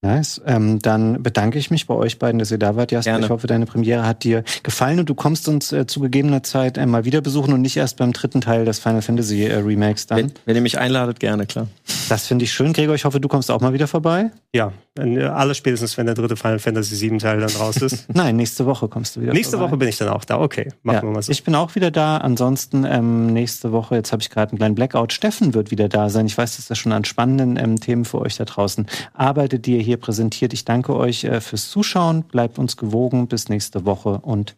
Nice. Ähm, dann bedanke ich mich bei euch beiden, dass ihr da wart, Jasper. Gerne. Ich hoffe, deine Premiere hat dir gefallen und du kommst uns äh, zu gegebener Zeit äh, mal wieder besuchen und nicht erst beim dritten Teil des Final Fantasy äh, Remakes dann. Wenn, wenn, ihr mich einladet, gerne, klar. Das finde ich schön, Gregor. Ich hoffe, du kommst auch mal wieder vorbei. Ja, äh, alles spätestens, wenn der dritte Final Fantasy 7 Teil dann raus ist. Nein, nächste Woche kommst du wieder Nächste vorbei. Woche bin ich dann auch da. Okay, machen ja, wir mal so. Ich bin auch wieder da. Ansonsten ähm, nächste Woche, jetzt habe ich gerade einen kleinen Blackout. Steffen wird wieder da sein. Ich weiß, dass das schon an spannenden ähm, Themen für euch da draußen arbeitet, die ihr hier präsentiert. Ich danke euch äh, fürs Zuschauen. Bleibt uns gewogen. Bis nächste Woche und